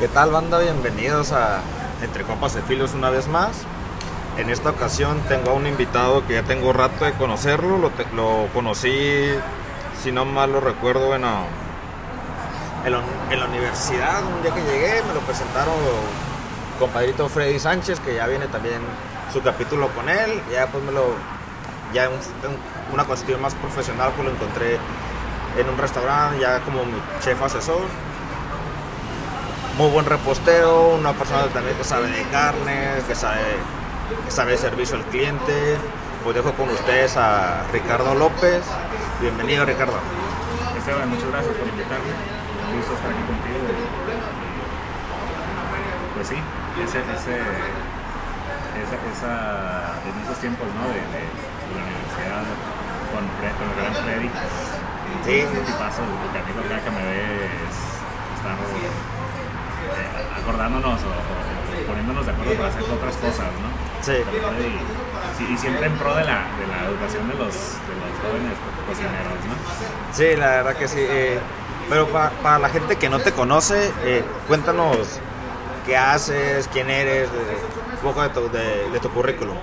¿Qué tal banda? Bienvenidos a Entre Copas de Filos una vez más. En esta ocasión tengo a un invitado que ya tengo rato de conocerlo. Lo, lo conocí, si no mal lo recuerdo, bueno, en la, en universidad. Un día que llegué me lo presentaron compadrito Freddy Sánchez, que ya viene también su capítulo con él. Ya pues me lo, ya en una cuestión más profesional, pues lo encontré en un restaurante, ya como mi chef asesor muy buen repostero, una persona también que sabe de carnes, que sabe, que sabe de servicio al cliente. Pues dejo con ustedes a Ricardo López. Bienvenido Ricardo. Esteban, muchas gracias por invitarme. Un gusto estar aquí contigo. Pues sí, ese, ese, esa, esa, en esos tiempos ¿no? de, de, de la universidad con, con el gran Freddy. Sí. Es un tipazo, el acá que me ves eh, acordándonos o, o poniéndonos de acuerdo para hacer otras cosas, ¿no? Sí. Y siempre en pro de la, de la educación de los, de los jóvenes cocineros, ¿no? Sí, la verdad que sí. eh, pero pa- para la gente que no te conoce, eh, cuéntanos qué haces, quién eres, un poco de tu, de- de tu currículum.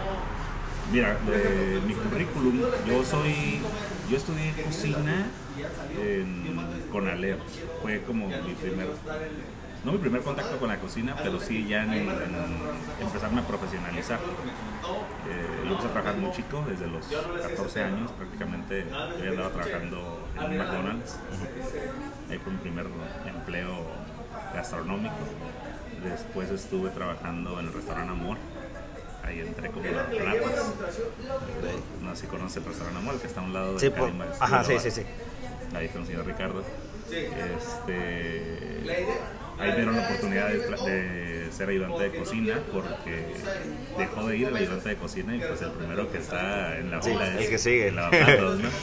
Mira, de mi currículum, yo soy, yo estudié cocina en Conalep. Fue como mi primer, no mi primer contacto con la cocina, pero sí ya en, en empezarme a profesionalizar. Eh, yo empecé a trabajar muy chico, desde los 14 años prácticamente yo ya andaba trabajando en un McDonald's. Ahí fue mi primer empleo gastronómico. Después estuve trabajando en el restaurante Amor. Ahí entré como las platas. No sé si conoce el restaurante Amor, que está a un lado de Sí, por- ajá, sí, sí, sí. Ahí conocí a Ricardo. Este, ahí me dieron la oportunidad de, ser ayudante de cocina porque dejó de ir el ayudante de cocina y pues el primero que está en la Sí, fila el es que sigue. el lavaplatos, ¿no?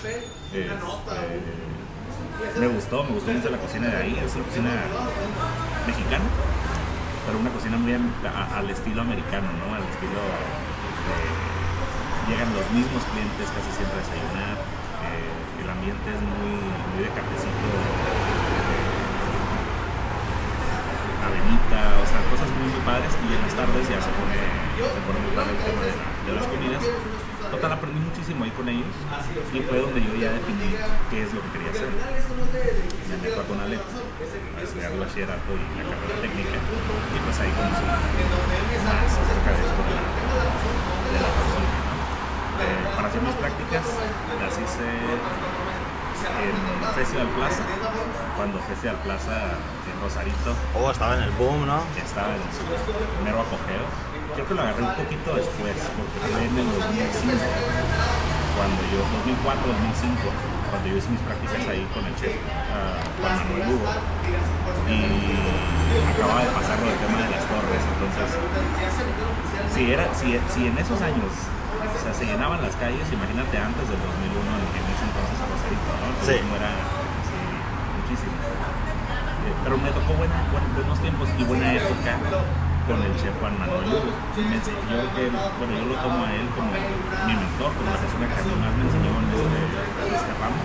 Este, me gustó, me gustó mucho la cocina de ahí, es una cocina mexicana, pero una cocina muy a- al estilo americano, ¿no? Al estilo de- llegan los mismos clientes casi siempre a desayunar, eh, el ambiente es muy, muy de cafecito, eh, avenita, o sea, cosas muy, muy padres y en las tardes ya se pone, se pone muy padre el tema de, la- de las comidas. Total, aprendí muchísimo ahí con ellos y fue donde yo ya definí qué es lo que quería hacer. Me meto a Conalep a estudiar el bachillerato y la carrera técnica y pues ahí conocí más acerca de esto de la, de la. ¿no? Eh, para hacer mis prácticas las hice en Festival Plaza, cuando Festival Plaza en Rosarito Oh, estaba en el boom, ¿no? estaba en su mero apogeo. Creo que lo agarré un poquito después, porque fue en el 2005, cuando yo, 2004, 2005, cuando yo hice mis prácticas ahí con el chef ah, Juan Manuel Lugo. Y acababa de pasar lo del tema de las torres, entonces, si, era, si, si en esos años o sea, se llenaban las calles, imagínate antes del 2001, en en ese entonces a Rosarito, ¿no? El Sí. era sí, muchísimo. Eh, pero me tocó buena, buen- buenos tiempos y buena época con el chef Juan Manuel Lugo. Yo, que, bueno, yo lo tomo a él como mi mentor, como la persona que más me enseñó en este, este ramo.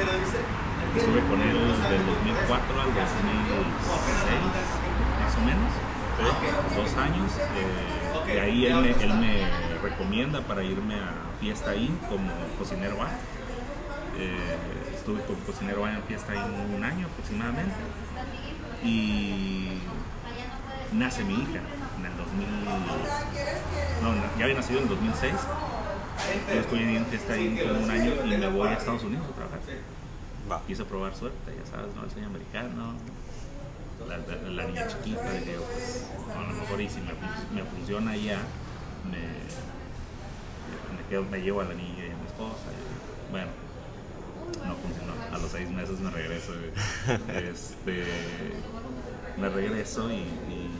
Este, estuve con él del 2004 al 2006, más o menos, dos años. eh, de ahí él me, él me recomienda para irme a Fiesta Inn como cocinero A. Eh, estuve como cocinero en Fiesta Inn un año aproximadamente. Y nace mi hija en el 2000. No, ya había nacido en el 2006. Yo estoy en Fiesta Inn como un año y me voy a Estados Unidos a trabajar. Quise probar suerte, ya sabes, ¿no? El sueño americano, la, la- la niña chiquita, dije, yo, pues, a lo mejor y si me, me funciona ya, me, me, quedo, me llevo a la niña y a mi esposa. y, bueno, no funcionó. A los seis meses me regreso. este, me regreso y, y,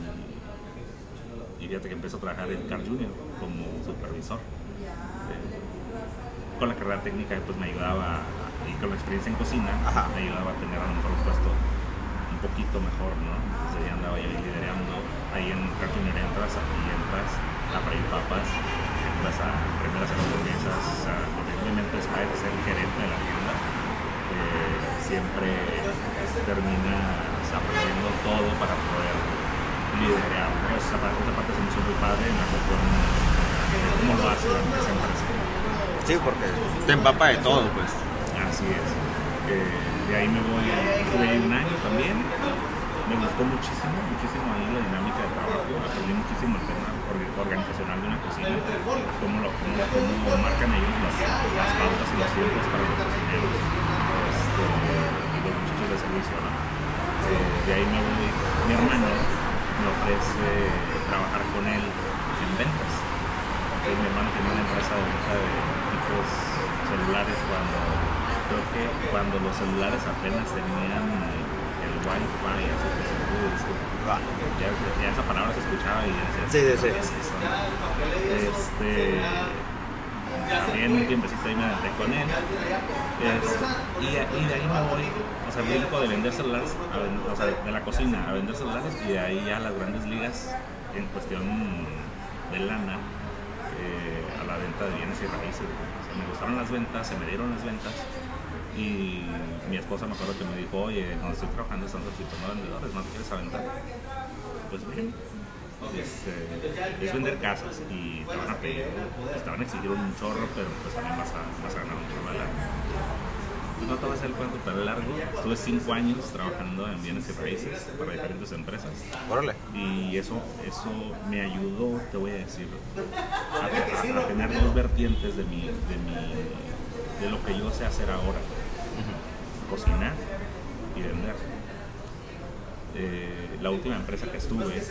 y fíjate que empiezo a trabajar en Carl Jr. como supervisor. Eh, con la carrera técnica pues me ayudaba y con la experiencia en cocina Ajá. me ayudaba a tener a lo mejor un puesto un poquito mejor, ¿no? Entonces ya andaba yo liderando, ahí en Cartoon entras y entras a freír papas, entras a primeras hamburguesas, sea, porque obviamente es ser gerente de la tienda, eh, siempre terminas aprendiendo todo para poder liderar. Pues, esa, parte, esa parte se me hizo muy padre en la cuestión de cómo lo hace esa empresa. Sí, porque te empapa de todo, pues. Así es. Eh, de ahí me voy, estuve ahí un año también. Me gustó muchísimo, muchísimo ahí la dinámica de trabajo. Aprendí muchísimo el tema organizacional de una cocina, cómo, lo, cómo, cómo marcan ellos las, las pautas y los tiempos para los cocineros este, y los muchachos de servicio. ¿no? Eh, de ahí voy, mi hermano me ofrece trabajar con él en ventas. Mi hermano tenía una empresa de venta de equipos celulares cuando creo que cuando los celulares apenas tenían así que se decir. Ya, ya esa palabra se escuchaba y ya decías, Sí, sí, sí. Este, también un tiempecito ahí me adentré con él. Este, y, y de ahí me voy, o sea, brinco de vender celulares, a o sea, de la cocina a vender celulares y de ahí ya a las grandes ligas en cuestión de lana eh, a la venta de bienes y raíces. O sea, me gustaron las ventas, se me dieron las ventas y mi esposa me acuerdo que me dijo, oye, donde estoy trabajando están solicitando vendedores, ¿no te quieres aventar? Pues bien, este, es vender casas y te van a pedir, pues, te van a exigir un chorro, pero pues también vas a, vas a ganar un chorro de. Pues no te voy a hacer el cuento tan largo, estuve cinco años trabajando en bienes y raíces para diferentes empresas Órale. y eso, eso me ayudó, te voy a decir, a, a- a tener dos vertientes de, mi, de, mi, de lo que yo sé hacer ahora, cocinar y vender. Eh, la última empresa que estuve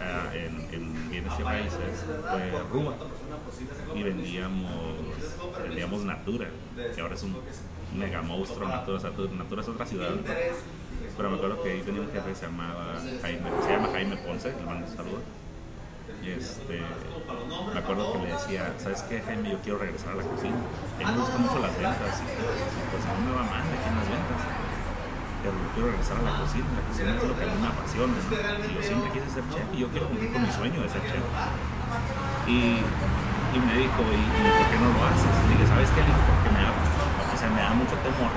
ah, en, en bienes y raíces fue Ruba y vendíamos, vendíamos Natura, que ahora es un mega monstruo Natura, o Natura es otra ciudad, pero me acuerdo que ahí tenía un jefe que se llamaba Jaime, se llama Jaime Ponce, le mando un saludo. Y este, me acuerdo que le decía, ¿sabes qué, Jaime? Yo quiero regresar a la cocina. A mí me gustan mucho las ventas, y pues a mí me va mal aquí en las ventas. Pero yo quiero regresar a la cocina, la cocina es lo que a mí me apasiona. Y yo siempre quise ser chef y yo quiero cumplir con mi sueño de ser chef. Y, y me dijo, ¿y, y por qué no lo haces? Le dije, ¿sabes qué? Le porque me da, o sea, me da mucho temor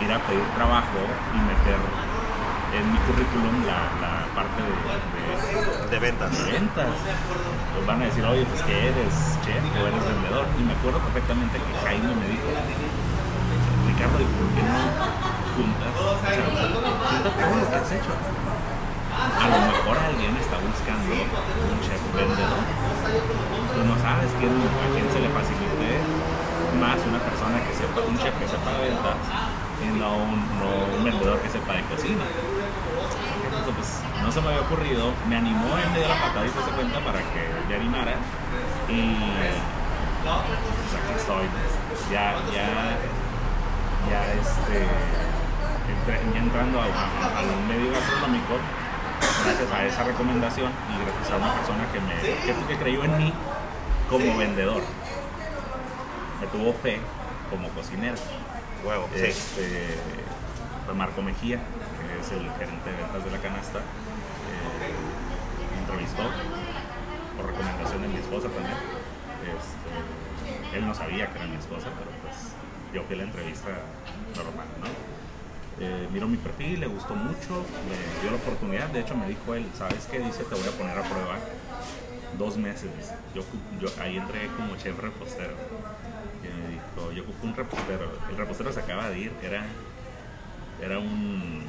ir a pedir trabajo y meter en mi currículum la parte de, de- De ventas. ventas. Pues van a decir, oye, pues que eres chef o eres vendedor. Y me acuerdo perfectamente que Jaime me dijo, Ricardo, ¿y por qué no juntas? O todo lo que has hecho. A lo mejor alguien está buscando un chef vendedor. Tú no sabes quién, a quién se le facilite más una persona que sepa, un chef que sepa de ventas y no un, no un vendedor que sepa de cocina. No se me había ocurrido, me animó, él me dio la patadita se cuenta para que me animara y pues aquí estoy, ya, ya, ya este, entré- ya entrando a- a- al medio gastronómico, gracias a esa recomendación y gracias a una persona que me que, que creyó en mí como vendedor, me tuvo fe como cocinero. Huevo. Este, Marco Mejía, que es el gerente de ventas de la canasta. Por recomendación de mi esposa también. Este, él no sabía que era mi esposa, pero pues yo fui a la entrevista normal, ¿no? Eh, miró mi perfil, le gustó mucho, me dio la oportunidad. De hecho, me dijo él, ¿sabes qué? Dice, te voy a poner a prueba dos meses. Yo, yo ahí entré como chef repostero. Y me dijo, yo ocupo un repostero. El repostero se acaba de ir, era, era un...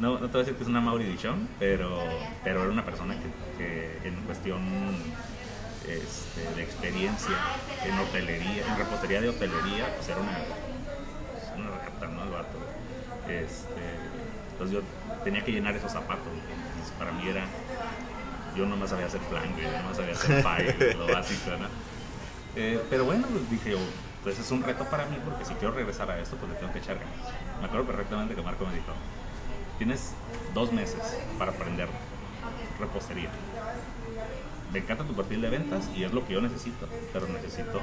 No, no te voy a decir que es una Mauri Dichon, pero, pero era una persona que, que en cuestión este, de experiencia en hotelería, en repostería de hotelería, pues era una, pues, una rata, ¿no? El vato. Este, entonces yo tenía que llenar esos zapatos. Entonces para mí era, yo no más sabía hacer flan, yo no más sabía hacer pie, lo básico, ¿no? Eh, pero bueno, pues dije yo, pues es un reto para mí porque si quiero regresar a esto, pues le tengo que echar ganas. Me acuerdo perfectamente que Marco me dijo, tienes dos meses para aprender repostería. Me encanta tu perfil de ventas y es lo que yo necesito, pero necesito,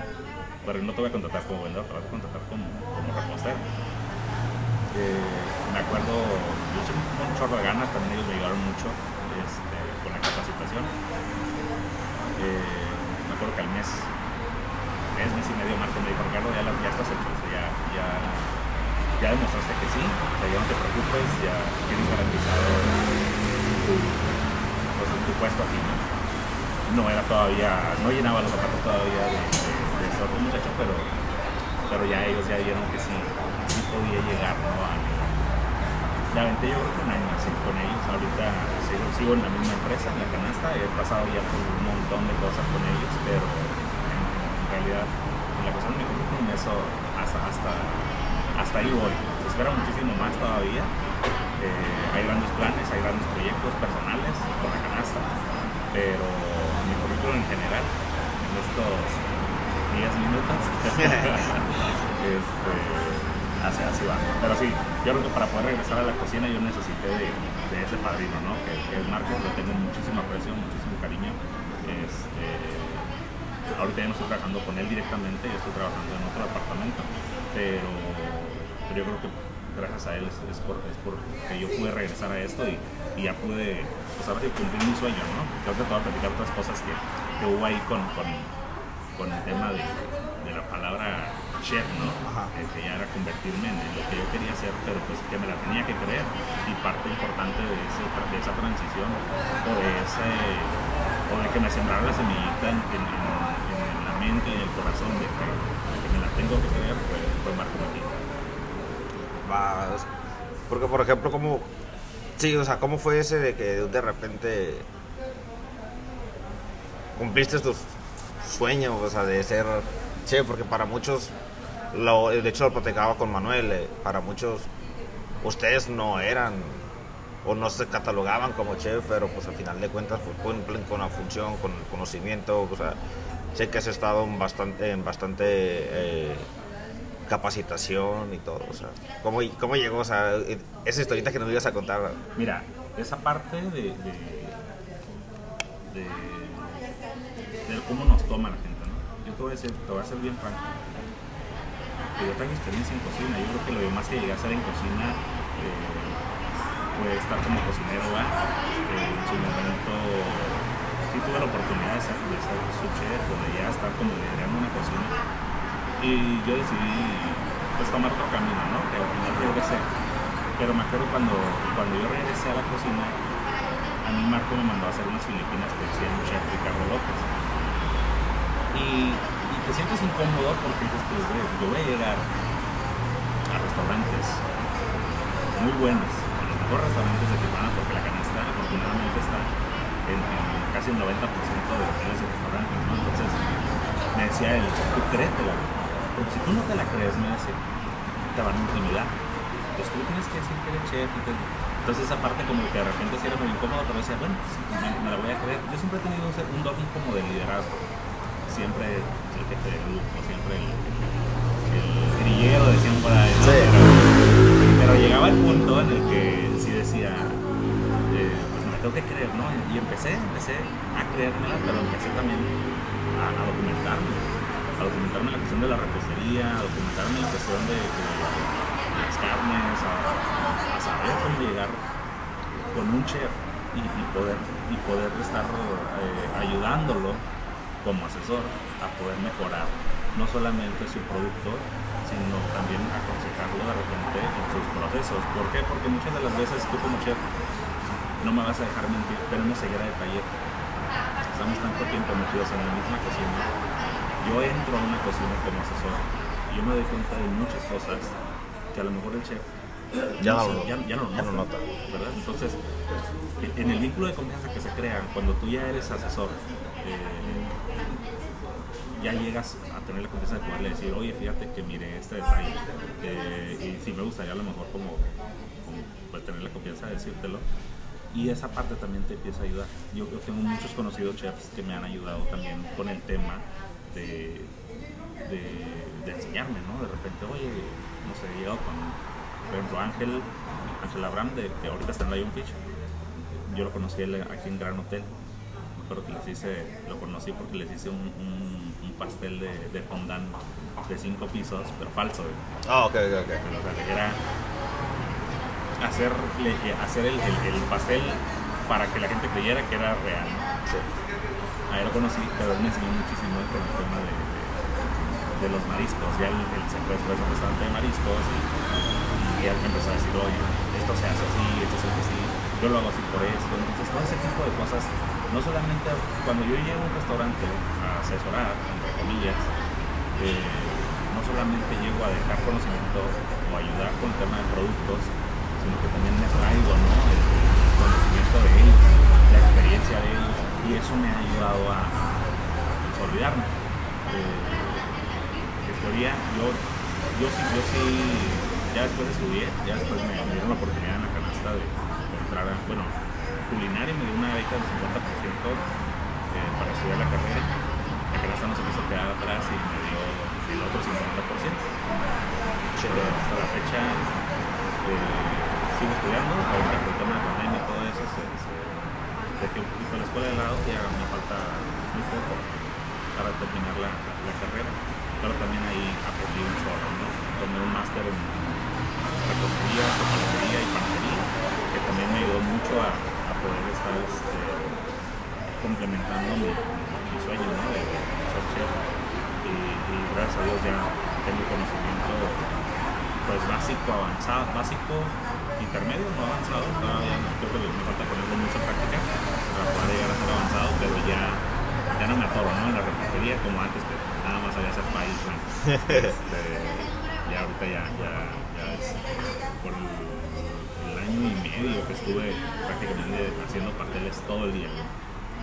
pero no te voy a contratar como vendedor, te voy a contratar como, como. Eh, me acuerdo, yo eché un, chorro de ganas, también ellos me ayudaron mucho este, con la capacitación. Eh, me acuerdo que al mes, mes, mes y medio, Marco me dijo, Ricardo, ya, ya estás hecho, o sea, ya, ya demostraste que sí, ya no te preocupes, ya tienes garantizado pues, tu puesto aquí. ¿no? era todavía, no llenaba los zapatos todavía de, de, de ese otro muchacho, pero, pero ya ellos ya vieron que sí, sí podía llegar, ¿no? A, la aventé yo creo que un año así con ellos, ahorita sigo, sigo en la misma empresa, en la canasta, he pasado ya por un montón de cosas con ellos, pero en, en realidad en la cuestión de mi currículum eso hasta, hasta, hasta ahí voy, se espera muchísimo más todavía, eh, hay grandes planes, hay grandes proyectos personales con la canasta, pero mi currículum en general, en estos 10 minutos, este, así, así va. Pero sí, yo creo que para poder regresar a la cocina yo necesité de, ese padrino, ¿no? Que, que, es Marcos, lo tengo muchísimo aprecio, muchísimo cariño. Este, ahorita ya no estoy trabajando con él directamente, yo estoy trabajando en otro departamento, pero, pero yo creo que gracias a él es, es, por, es por que yo pude regresar a esto y, y ya pude pues ahora sí cumplir mi sueño, ¿no? Creo que te voy a platicar otras cosas que, que hubo ahí con, con, con el tema de, de, la palabra chef, ¿no? Eh, que ya era convertirme en, en, lo que yo quería hacer, pero pues que me la tenía que creer. Y parte importante de, ese, de esa transición o de ese o de que me sembrara la semillita en, en, en la mente y en el corazón de que, de que me la tengo que creer fue, fue Marco Martín. Porque por ejemplo, como Sí, o sea, ¿cómo fue ese de que de repente cumpliste tus sueños, o sea, de ser chef? Porque para muchos, lo, de hecho lo platicaba con Manuel, eh, para muchos ustedes no eran o no se catalogaban como chef, pero pues al final de cuentas pues, cumplen con la función, con el conocimiento, o sea, sé que has estado en bastante, bastante eh, capacitación y todo, o sea, ¿cómo, cómo llegó? O sea, esa historieta que nos ibas a contar. Mira, esa parte de, de, de, cómo nos toma la gente, ¿no? Yo te voy a decir, te voy a ser bien franco. Yo tengo experiencia en cocina, yo creo que lo más que llegué a hacer en cocina eh, fue estar como cocinero, ¿va? En su momento sí tuve la oportunidad de ser, de su chef, de ya estar como liderando una cocina y yo decidí pues tomar otro camino, ¿no? Que al final regresé. Pero me acuerdo cuando, cuando yo regresé a la cocina, a mí Marco me mandó a hacer unas filipinas que decía un chef Ricardo López. Y, te sientes incómodo porque dices, pues, yo voy a llegar a restaurantes muy buenos, a los mejores restaurantes de Tijuana, porque la canasta afortunadamente está en, casi el 90% de hoteles y restaurantes, ¿no? Entonces me decía él, tú créetela, si tú no te la crees, me dice, te van a intimidar. Entonces tú tienes que decir que eres chef. Y te... Entonces esa parte como que de repente sí era muy incómoda, pero decía, bueno, pues, me, me, la voy a creer. Yo siempre he tenido un, don como de liderazgo. Siempre el jefe de grupo, siempre el, el, grillero decían por ahí. ¿no? Sí. Pero, pero, llegaba el punto en el que sí decía, eh, pues me tengo que creer, ¿no? Y empecé, empecé a creérmela, pero empecé también a, a documentarme a documentarme la cuestión de la a documentarme la cuestión de, las carnes, a, saber cómo llegar con un chef y, poder, y poder estar eh, ayudándolo como asesor a poder mejorar no solamente su producto, sino también aconsejarlo de repente en sus procesos. ¿Por qué? Porque muchas de las veces tú como chef, no me vas a dejar mentir, tenemos ceguera de taller. Estamos tanto tiempo metidos en la misma cocina yo entro a una cocina como asesor y yo me doy cuenta de muchas cosas que a lo mejor el chef ya no, no, ya, ya no, ya no nota. ¿verdad? Entonces, en el vínculo de confianza que se crea cuando tú ya eres asesor, eh, ya llegas a tener la confianza de poderle decir, oye, fíjate que mire este detalle, eh, y si me gustaría a lo mejor como, como pues, tener la confianza de decírtelo, y esa parte también te empieza a ayudar. Yo, yo tengo muchos conocidos chefs que me han ayudado también con el tema de, de, de, enseñarme, ¿no? De repente, oye, no sé, llegado con, por ejemplo, Ángel, Ángel Abraham, de, que ahorita está en Lionfish. Yo lo conocí aquí en Gran Hotel. Me acuerdo que les hice, lo conocí porque les hice un, un, un pastel de, de fondant de cinco pisos, pero falso. Ah, oh, ok, ok, ok. Pero, o sea, era hacer, hacer el, el, el, pastel para que la gente creyera que era real. Sí ahí lo conocí, pero él me enseñó muchísimo con el tema de, de, los mariscos. Ya él, él se fue después un restaurante de mariscos y, y, me empezó a decir, oye, esto se hace así, esto se hace así, yo lo hago así por esto. Entonces, todo ese tipo de cosas, no solamente cuando yo llego a un restaurante a asesorar, entre comillas, eh, no solamente llego a dejar conocimiento o ayudar con el tema de productos, sino que también me traigo ¿no? el, conocimiento de ellos, la experiencia de ellos, y eso me ha ayudado a, olvidarme. En teoría, yo, yo sí, yo sí, ya después estudié, ya después me, dieron la oportunidad en la canasta de, entrar a, bueno, culinaria me dio una beca del 50% eh, para estudiar la carrera. La canasta no se quiso quedar atrás y me dio el otro 50%. Pero hasta la fecha eh, sigo estudiando, ahorita por el tema de pandemia y todo eso se dejé un poquito la escuela de lado, ya me falta muy poco para terminar la, la, carrera, pero también ahí aprendí un chorro, ¿no? Tomé un máster en repostería, panadería y panadería, que también me ayudó mucho a, a poder estar este, complementando mi, mi, sueño, ¿no? De, ser chef. Y, gracias a Dios ya tengo conocimiento pues básico, avanzado, básico, intermedio, no avanzado, todavía creo que me falta ponerle mucha práctica para poder llegar a ser avanzado, pero ya, ya no me atoro ¿no? en la repostería como antes, que nada más había hacer país. Este, ya ahorita ya, ya, es por el, año y medio que estuve prácticamente haciendo pasteles todo el día.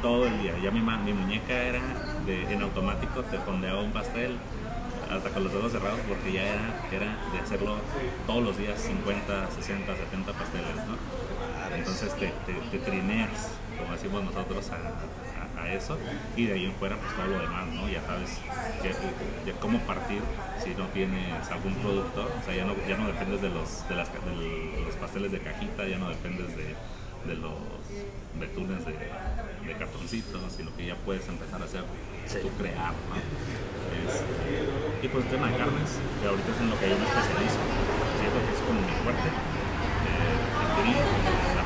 Todo el día. Ya mi, mi muñeca era en automático, te fondeaba un pastel, hasta con los dedos cerrados porque ya era, era de hacerlo todos los días 50, 60, 70 pasteles, ¿no? Entonces te, te, te trineas, como decimos nosotros, a, a, a, eso y de ahí en fuera pues todo lo demás, ¿no? Ya sabes ya, ya cómo partir si no tienes algún producto, o sea, ya no, ya no dependes de los, de, las, de los pasteles de cajita, ya no dependes de, de los betunes de, de cartoncitos, sino que ya puedes empezar a hacer, sí. tú crear, ¿no? Este, y pues el tema de carnes, que ahorita es en lo que yo me especializo. Siento que es como mi fuerte. Eh, el la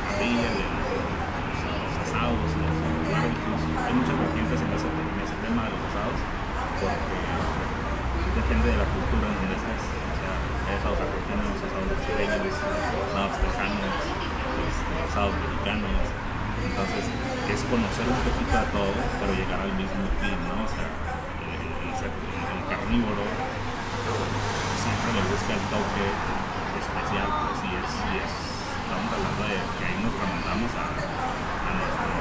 el carnívoro siempre le busca el toque especial, pues sí es, sí es, estamos hablando de que ahí nos remontamos a, a nuestros,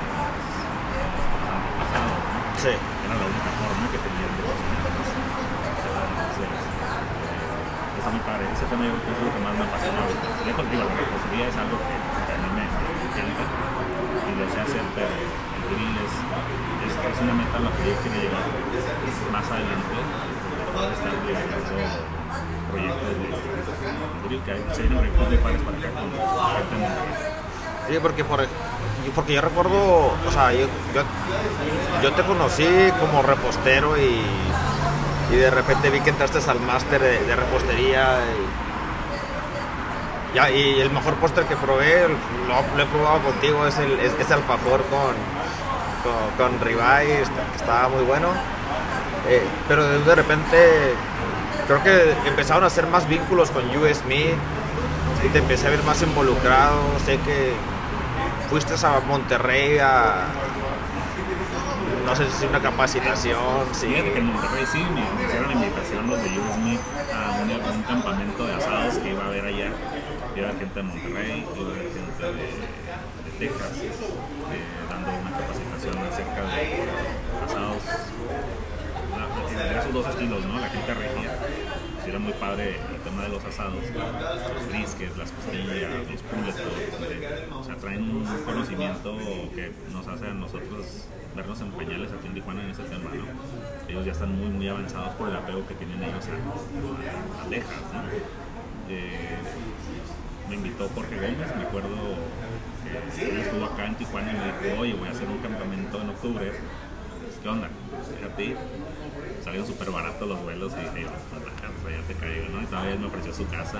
antepasados, ¿no? Sí. Era la única forma que tenían de cocinar. Entonces, eh, está muy padre. Ese tema yo creo que es lo que más me apasiona ahorita. Lejos, digo, la repostería es algo que, que a mí me, me encanta y lo sé hacer, pero el grill es, es, es una meta a la que yo quiero llegar más adelante poder estar liderando proyectos de grill que hay, se vienen proyectos de pares para acá con gente en Sí, porque, por, porque yo recuerdo, o sea, yo, yo, te conocí como repostero y, y, de repente vi que entraste al máster de, repostería. Y, ya, y el mejor póster que probé, lo, he probado contigo, es el, es, es alfajor con, con, con ribeye, estaba muy bueno. Eh, pero de repente creo que empezaron a hacer más vínculos con US Me y te empecé a ver más involucrado. Sé que fuiste a Monterrey a no sé si una capacitación. Sí, en Monterrey sí me hicieron invitación los de US Me a un, campamento de asados que iba a haber allá. Iba gente de Monterrey, iba gente de, de Texas, eh, dando una capacitación acerca de asados esos dos estilos, ¿no? La gente regia, era muy padre el tema de los asados, los briskets, las costillas, los pullets, o sea, traen un conocimiento que nos hace a nosotros vernos en pañales aquí en Tijuana en ese tema. Ellos ya están muy, muy avanzados por el apego que tienen ellos a, a. Eh, me invitó Jorge Gómez, me acuerdo que él estuvo acá en Tijuana y me dijo, oye, voy a hacer un campamento en octubre, ¿qué onda? Déjate ir salieron súper baratos los vuelos y dije, ya te me ofreció su casa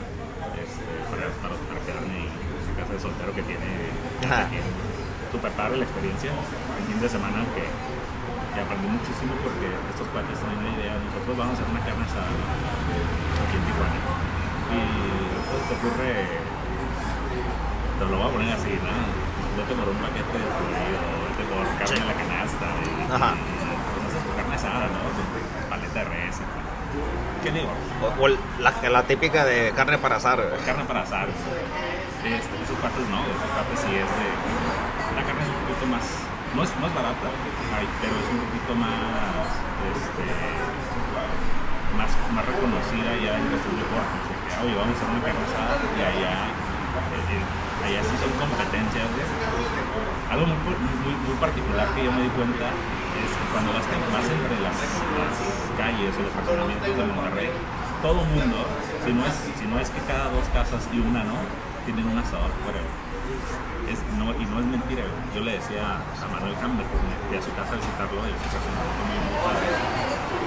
este, para, para, para quedarme en su casa de soltero que tiene súper padre la experiencia. El fin de semana que, que, aprendí muchísimo porque estos cuates tienen la idea, nosotros vamos a hacer una carne asada aquí en Tijuana. Y pues, te ocurre? Te lo voy a poner así, ¿no? Vete por un paquete de fluido, vete por carne a la canasta y, Ajá. y, pues haces tu carne asada, ¿no? Con paleta de res y tal. ¿Qué digo? O, la, la típica de carne para asar. Carne para asar. Este, esas partes no, esas partes sí es de. La carne es un poquito más. No es, no es barata, pero es un poquito más. Este, más, más reconocida ya en cuestión de cortes. que, Oye, vamos a hacer una carne asada y allá. eh, eh, allá sí son competencias. Algo muy, muy, muy particular que yo me di cuenta es cuando vas, vas entre las, calles o los fraccionamientos de Monterrey, todo mundo, si no, es, si no es que cada dos casas y una no, tienen un asador fuera. Es, no, y no es mentira, yo le decía a Manuel Campbell, porque me fui a su casa a visitarlo y.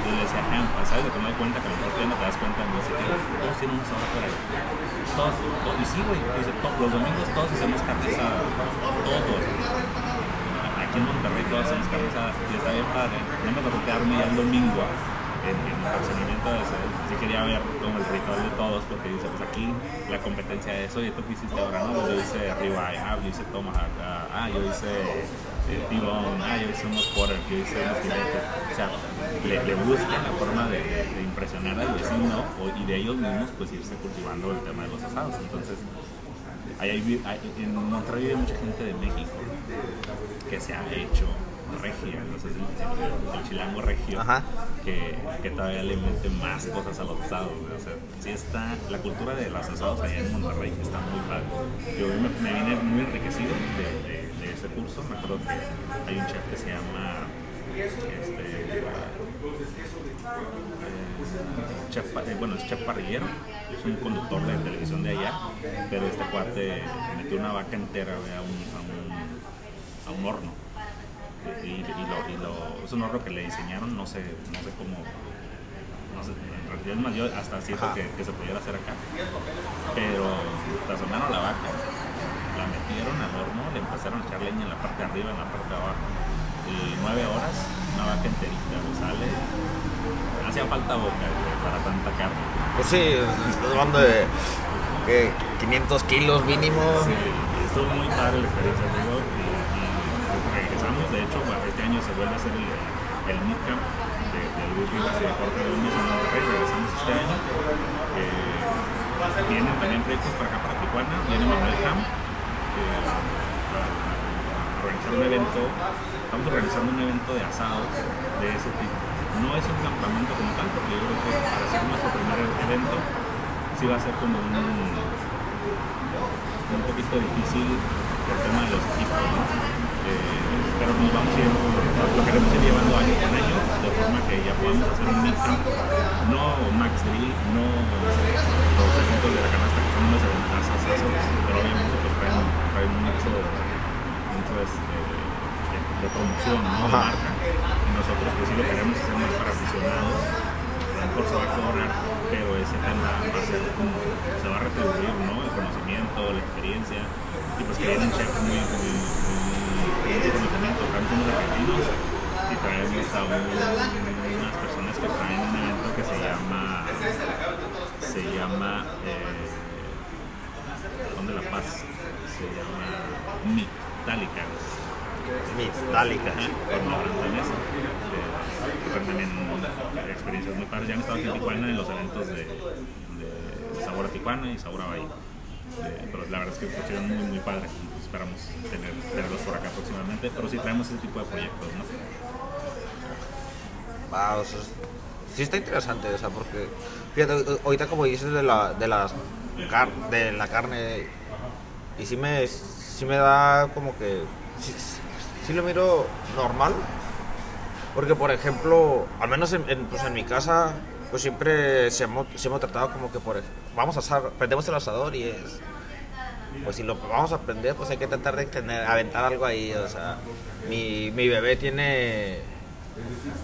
Yo le decía, Ham, ¿sabes que doy cuenta? Que a lo no te das cuenta, me dice todos tienen un asador fuera. Todos, todos, y sí, güey, los domingos todos hacemos carne asada, todos. Aquí en Monterrey hacemos carne asada y está bien padre. No me tocó quedarme ya el domingo en, en el procedimiento ese. Sí quería ver como el ritual de todos porque dice, pues aquí la competencia de eso, y tú qué hiciste ahora, ¿no? Pues yo hice ribeye, ah, yo hice tomahawk, ah, ah, yo hice eh, T-bone, ah, yo hice unos quarter, yo hice unos filetes. O sea, le, le buscan la forma de, de impresionar al vecino y de ellos mismos pues irse cultivando el tema de los asados. Entonces, hay- hay- en Monterrey vive mucha gente de México que se ha hecho regia, entonces el, el- el chilango regio, Ajá. que, que todavía le mete más cosas a los asados. güey. O sea, sí está, la cultura de los asados allá en Monterrey está muy padre. Yo me, me vine muy enriquecido de, de- de ese curso. Me acuerdo que hay un chef que se llama este, eh, chef, eh, bueno, es chef parrillero, es un conductor de televisión de allá, pero este cuate metió una vaca entera a, un, a, un, horno. Y, y lo, y lo- es un horno que le diseñaron, no sé, no sé cómo, no sé, en realidad es más, yo hasta siento que, que se pudiera hacer acá. Pero tazonaron la vaca, la metieron al horno, le empezaron a echar leña en la parte de arriba, en la parte de abajo. Y nueve horas, una vaca enterita, güey, sale. Hacía falta boca para tanta carne. Pues sí, estás hablando de que 500 kilos mínimo. Sí, estuvo muy padre la experiencia, digo, de hecho, bueno, este año se vuelve a hacer el, el Meetcamp de, de Luis Rivas y de Jorge Núñez en Monterrey, regresamos este año. Eh, vienen también proyectos para acá, para Tijuana, viene Manuel Ham, eh, organizar un evento, estamos organizando un evento de asados de ese tipo. No es un campamento como tal, porque yo creo que para ser nuestro primer evento, sí va a ser como un, un poquito difícil el tema de los equipos, ¿no? Eh, pero nos vamos a ir, lo queremos ir llevando año con año, de forma que ya podamos hacer un meetcamp, no Max Drill, no los eventos de la canasta que son unos eventazos, pero obviamente pues traen, traen mucho, mucho este, de, de promoción, ¿no? De marca. Y nosotros pues sí lo queremos hacer más para aficionados, a lo mejor se va a cobrar, pero ese tema va a ser como, se va a retribuir, ¿no? El conocimiento, la experiencia, y pues que viene un chef muy, muy, muy, unos argentinos y traemos a un- unas personas que traen un evento que se llama, se llama, eh, de La Paz, se llama Metálica. Metálica. Con que traen también experiencias muy padres. Ya han estado aquí en Tijuana en los eventos de, de Sabor a Tijuana y Sabor a Bahía. Eh, pero la verdad es que estuvieron muy, muy padres. Esperamos tener, tenerlos por acá próximamente. Pero sí traemos ese tipo de proyectos, ¿no? Sí está interesante, o sea, porque fíjate, ahorita como dices de la de la carne y sí me sí me da como que sí, lo miro normal. Porque por ejemplo, al menos en, en, pues, en mi casa pues siempre se hemos, se hemos tratado como que por vamos a asar, prendemos el asador y es pues si lo vamos a aprender, pues hay que tratar de tener, aventar algo ahí. O sea, mi, mi bebé tiene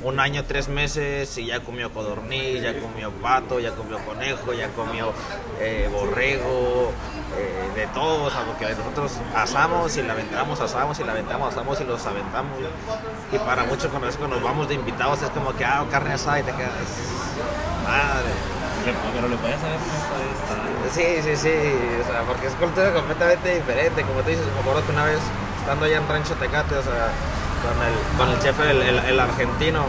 un año, tres meses y ya comió codorniz, ya comió pato, ya comió conejo, ya comió eh, borrego, eh, de todo. O sea, porque nosotros asamos y la aventamos, asamos y la aventamos, asamos y los aventamos. Y para muchos cuando nos vamos de invitados es como que, ah, carne asada y te quedas, madre. Pero le podías esta. Sí, sí, sí, o sea, porque es cultura completamente diferente, como tú dices, me acuerdo que una vez, estando allá en Rancho Tecate, o sea, con el, con el chef, el, el- argentino,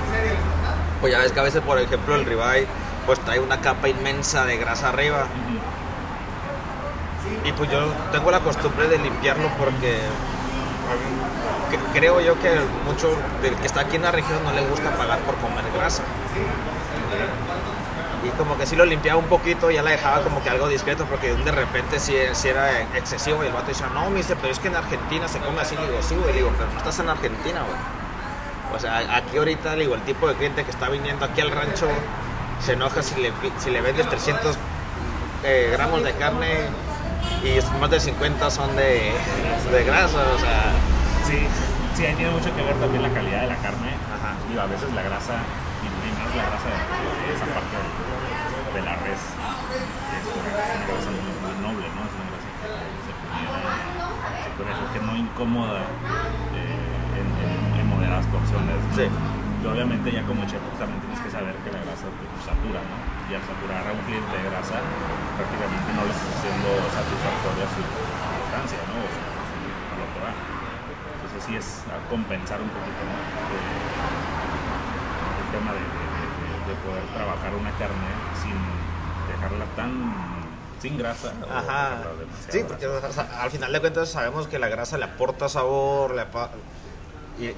pues ya ves que a veces, por ejemplo, el ribeye, pues trae una capa inmensa de grasa arriba, y pues yo tengo la costumbre de limpiarlo porque cre- creo yo que mucho del que está aquí en la región no le gusta pagar por comer grasa. Y como que sí lo limpiaba un poquito, ya la dejaba como que algo discreto, porque de repente sí, sí era excesivo. Y el vato decía, no, mister, pero es que en Argentina se come así. Le digo, sí, güey, digo, pero no estás en Argentina, güey. O sea, aquí ahorita, digo, el tipo de cliente que está viniendo aquí al rancho se enoja si le, si le vendes 300 eh, gramos de carne y más de 50 son de, de grasa, o sea, Sí, sí, ahí tiene mucho que ver también la calidad de la carne. Ajá. Digo, a veces la grasa, más la grasa de, esa parte de, la res, es una, es grasa muy, muy noble, ¿no? Es una grasa que se pudiera, se pudiera decir que no incómoda eh, en, en- en moderadas porciones. ¿no? Sí. Y obviamente ya como chef pues, también tienes que saber que la grasa pues, satura, ¿no? Y al saturar a un cliente de grasa, prácticamente no le estás haciendo satisfactoria su sustancia, ¿no? O su, su- a lo que va. Entonces sí es a compensar un poquito, ¿no? Eh, el tema de, de- de- de poder trabajar una carne sin dejarla tan sin grasa Ajá. Sí, porque grasa. o sea, al final de cuentas sabemos que la grasa le aporta sabor le apa- y,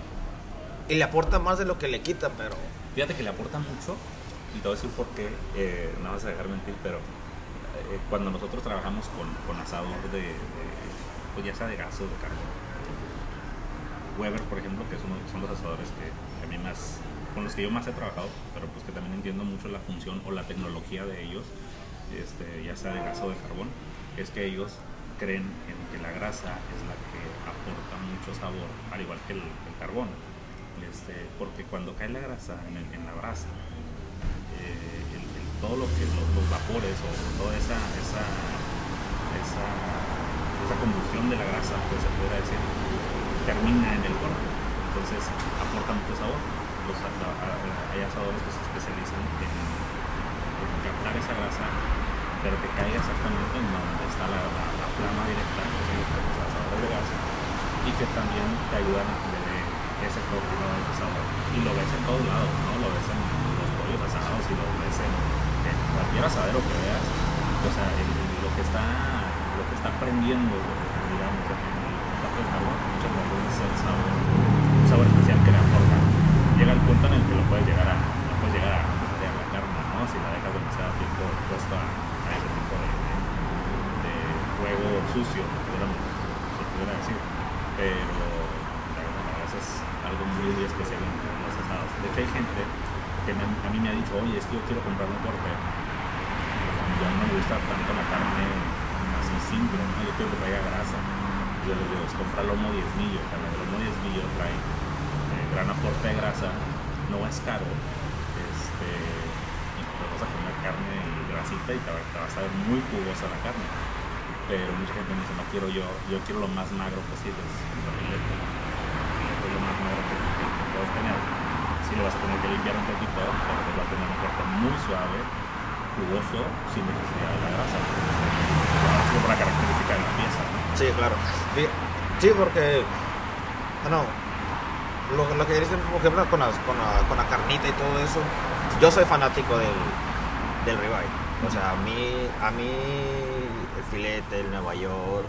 y le aporta más de lo que le quita, pero Fíjate que le aporta mucho, y te voy a decir por qué, eh, no vas a dejar mentir, pero eh, cuando nosotros trabajamos con, con asador de, de- pues ya sea de gas o de carbón, Weber, por ejemplo, que uno- son los asadores que a mí más, con los que yo más he trabajado, pero pues que también entiendo mucho la función o la tecnología de ellos, este, ya sea de gas o de carbón, es que ellos creen en que la grasa es la que aporta mucho sabor, al igual que el, el carbón. Este, porque cuando cae la grasa en, la brasa, eh, todo lo que lo- los vapores o toda esa, esa, esa, esa combustión de la grasa, pues se pudiera decir, termina en el horno. Entonces aporta mucho sabor. Hay asadores que se especializan en, captar esa grasa, pero que caiga exactamente en donde está la, la- directa, que son los asadores de gas, y que también te ayudan a dé ese ¿no? ese sabor. Y lo ves en todos lados, ¿no? Lo ves en los pollos asados y lo ves en, cualquier asadero que veas. O sea, lo que está lo que está prendiendo, digamos, en el taco de carbón, muchas veces es el sabor. Llega el punto en el que lo puedes llegar a, lo puedes llegar a marear la carne, ¿no? Si la dejas demasiado tiempo expuesta a ese tipo de, de- de sucio, se pudiera decir. Pero la verdad es algo muy, especial en los asados. De hecho, hay gente que a mí me ha dicho, oye, es que yo quiero comprar un corte. Ya no me gusta tanto la carne así simple, ¿no? yo quiero que traiga grasa. Yo les digo, es comprar lomo diezmillo. O sea, el lomo diezmillo trae gran aporte de grasa, no es caro. Este, vas a comer carne grasita y te, te vas a ver muy jugosa la carne. Pero mucha gente me dice, no quiero yo, yo quiero lo más magro posible. lo más magro que, puedes tener. Sí lo vas a tener que limpiar un poquito, pero te va a tener un corte muy suave, jugoso, sin necesidad de la grasa. Es como la característica de la pieza, ¿no? sí, claro. Sí, porque, bueno, lo, lo que dices, por ejemplo, con, la, con la carnita y todo eso, yo soy fanático del, del ribeye. O sea, a mí, a mí el filete, el Nueva York,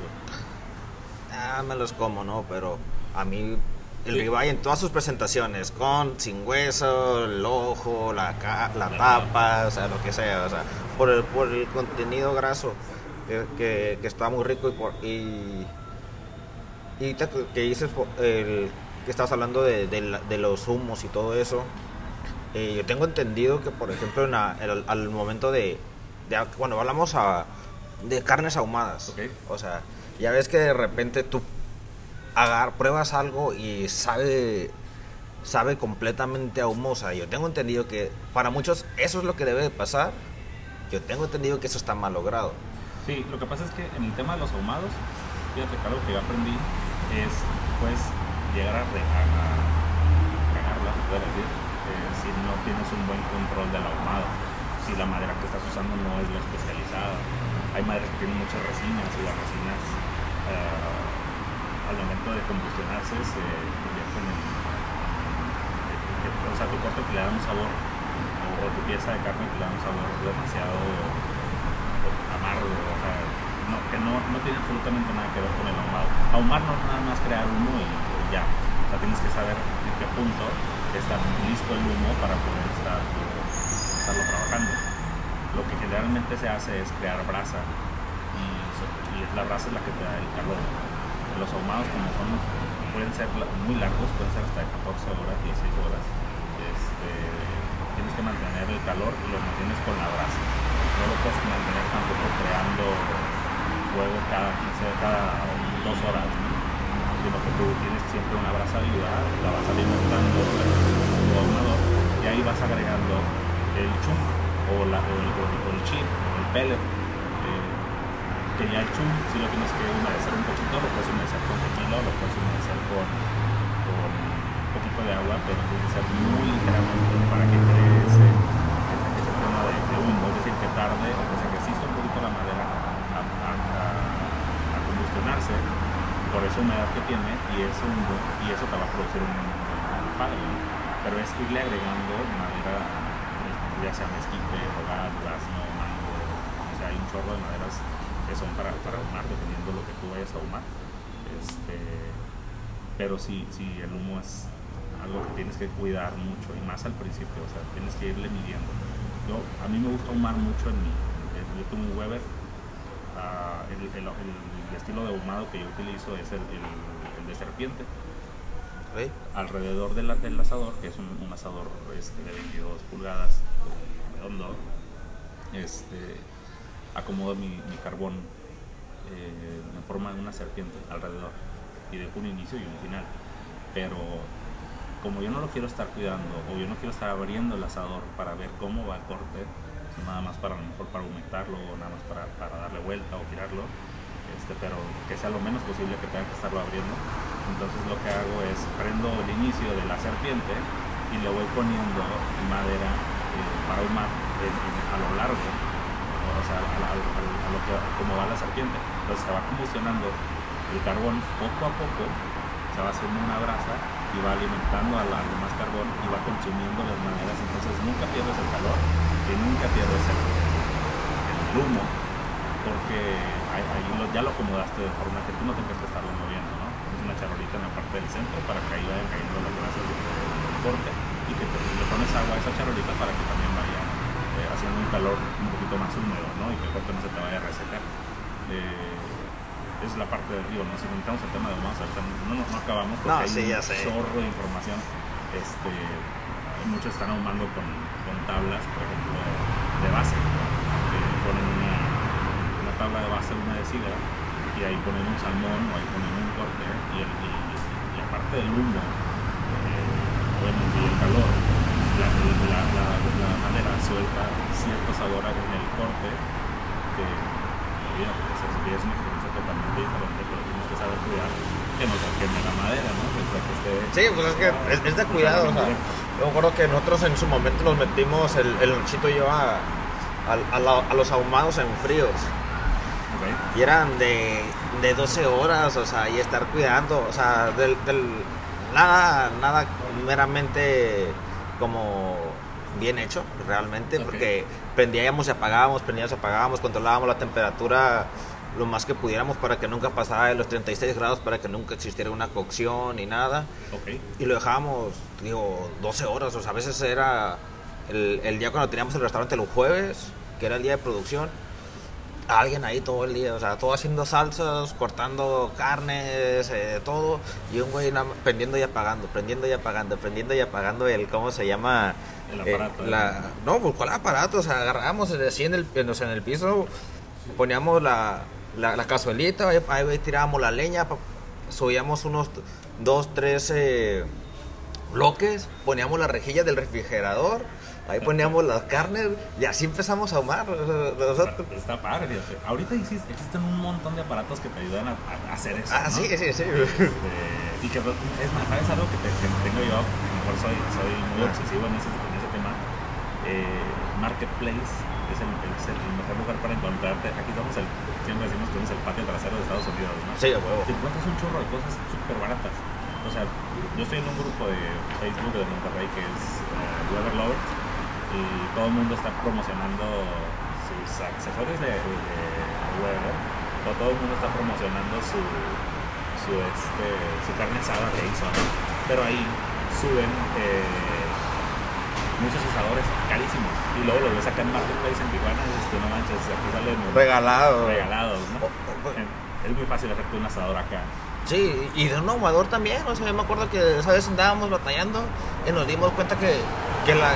ah, me los como, ¿no? Pero a mí el ribeye en todas sus presentaciones, con, sin hueso, el ojo, la, la tapa, o sea, lo que sea, o sea, por el, por el contenido graso que, que- que está muy rico y, por, y, y que, dices el, que estabas hablando de, de de los humos y todo eso, eh, yo tengo entendido que, por ejemplo, en la- el- al momento de, de- cuando hablamos a, de carnes ahumadas, Ok. o sea, ya ves que de repente tú agar, pruebas algo y sabe sabe completamente a humosa. Yo tengo entendido que para muchos eso es lo que debe de pasar. Yo tengo entendido que eso está mal logrado. Sí, lo que pasa es que en el tema de los ahumados, fíjate que algo que yo aprendí es, pues, llegar a, a, a decir, eh, si no tienes un buen control del ahumado, si la madera que estás usando no es la especializada, hay maderas que tienen muchas resinas y las resinas uh, al momento de combustionarse se convierten en, o sea, tu corte que le da un sabor o tu pieza de carne que le da un sabor demasiado amargo, o sea, que no, tiene absolutamente nada que ver con el ahumado. Ahumar no nada más crear humo y, ya, o sea, tienes que saber en qué punto está listo el humo para poder estar, estarlo trabajando. Lo que generalmente se hace es crear brasa y, y la brasa es la que te da el calor. Los ahumados como son, pueden ser muy largos, pueden ser hasta de 14 horas, 16 horas. Este, tienes que mantener el calor y lo mantienes con la brasa. No lo puedes mantener tampoco creando fuego cada 15, cada dos horas, sino siempre una brasa viva, la vas alimentando tu ahumador y ahí vas agregando el chum o, el, chip o el pellet. Eh, que ya el chum si lo tienes que humedecer un poquito, lo puedes humedecer con tequila, lo puedes humedecer con, un poquito de agua, pero tiene ser muy ligeramente para que cree ese, ese tema de, de, humo, es decir, que tarde o que resista un poquito la madera a, a, a, a combustionarse por esa humedad que tiene y humo y eso te va a producir un, padre, ¿no? pero es irle agregando madera ya sea mezquite, rogar, durazno, mango, o sea, hay un chorro de maderas que son para, para ahumar, dependiendo de lo que tú vayas a ahumar. Este, pero si, si el humo es algo que tienes que cuidar mucho, y más al principio, o sea, tienes que irle midiendo. Yo, a mí me gusta ahumar mucho en mi, yo tengo un Weber, uh, el, el, el, el, estilo de ahumado que yo utilizo es el, de serpiente. Alrededor de la, del asador, que es un, un asador este, de 22 pulgadas, redondo, este, acomodo mi, mi carbón eh, en forma de una serpiente alrededor y dejo un inicio y un final. Pero como yo no lo quiero estar cuidando o yo no quiero estar abriendo el asador para ver cómo va el corte, nada más para a lo mejor para aumentarlo o nada más para, para darle vuelta o girarlo, este, pero que sea lo menos posible que tenga que estarlo abriendo. Entonces lo que hago es prendo el inicio de la serpiente y le voy poniendo madera eh, para ahumar a lo largo o sea, a, lo que como va la serpiente. Entonces se va combustionando el carbón poco a poco, se va haciendo una brasa y va alimentando al, al demás carbón y va consumiendo las maderas. Entonces nunca pierdes el calor y nunca pierdes el, el humo porque ahí, lo, ya lo acomodaste de forma que tú no tengas que estarlo moviendo, ¿no? Es una charolita en la parte del centro para que ahí vayan cayendo las brasas del corte y que te, le pones agua a esa charolita para que también vaya eh, haciendo un calor un poquito más húmedo, ¿no? Y que el corte no se te vaya a resecar. Eh, es la parte del río, ¿no? Si necesitamos el tema de humanos, no, no, no acabamos porque no, hay sí, un ya sé. chorro de información. Este, muchos están ahumando con, con tablas, por ejemplo, de base. Eh, ponen una, una, tabla de base humedecida y ahí ponen un salmón o ahí ponen un corte y, el, y, y aparte del humo, eh, obviamente y el calor, la, la, la, la, madera suelta cierto sabor en el corte que, olvídate, es, es una experiencia totalmente diferente, pero tienes que saber cuidar que no se queme la madera, ¿no? Que, esté, sí, pues es que es, es de cuidado, o sea, yo me acuerdo que nosotros en su momento nos metimos, el, el Lonchito y yo, a, a, a, la, a los ahumados en fríos. Okay. Y eran de, de 12 horas, o sea, y estar cuidando, o sea, del, del nada, nada meramente como bien hecho, realmente, porque prendíamos y apagábamos, prendíamos y apagábamos, controlábamos la temperatura lo más que pudiéramos para que nunca pasara de los 36 grados, para que nunca existiera una cocción ni nada. Ok. Y lo dejábamos, digo, 12 horas, o sea, a veces era el, el día cuando teníamos el restaurante los jueves, que era el día de producción, alguien ahí todo el día, o sea, todo haciendo salsas, cortando carnes, eh, todo, y un güey prendiendo y apagando, prendiendo y apagando, prendiendo y apagando el, ¿cómo se llama? El Eh, aparato, la, no, pues ¿cuál aparato? O sea, agarrábamos así en el, en, o sea, en el piso, poníamos la, la, la cazuelita, ahí, ahí tirábamos la leña, subíamos unos dos, tres eh, bloques, poníamos la rejilla del refrigerador, ahí poníamos las carnes y así empezamos a ahumar. Nosotros, Está, padre, fíjate. Ahorita existe- existen un montón de aparatos que te ayudan a, a hacer eso. ah, ¿no? sí, sí, sí. Este, y que es más, ¿sabes algo que, te- que tengo yo? A lo mejor soy, soy muy obsesivo en ese, en ese tema. Eh, Marketplace es el, es el mejor lugar para encontrarte. Aquí vamos el, siempre decimos que es el patio trasero de Estados Unidos, ¿no? Sí, a huevo. Te encuentras un chorro de cosas súper baratas. O sea, yo estoy en un grupo de Facebook de Monterrey que es uh, Weber Lovers y todo el mundo está promocionando sus accesorios de, de, de Weber, o todo el mundo está promocionando su, su, este, su carne asada que hizo, ¿no? Pero ahí suben eh, muchos asadores carísimos y luego los ves acá en Marketplace en Tijuana y dices, no manches, aquí salen Regalado. regalados, ¿no? Es muy fácil hacerte un asador acá. Sí, y de un ahumador también, o sea, yo me acuerdo que esa vez andábamos batallando y nos dimos cuenta que, que, la,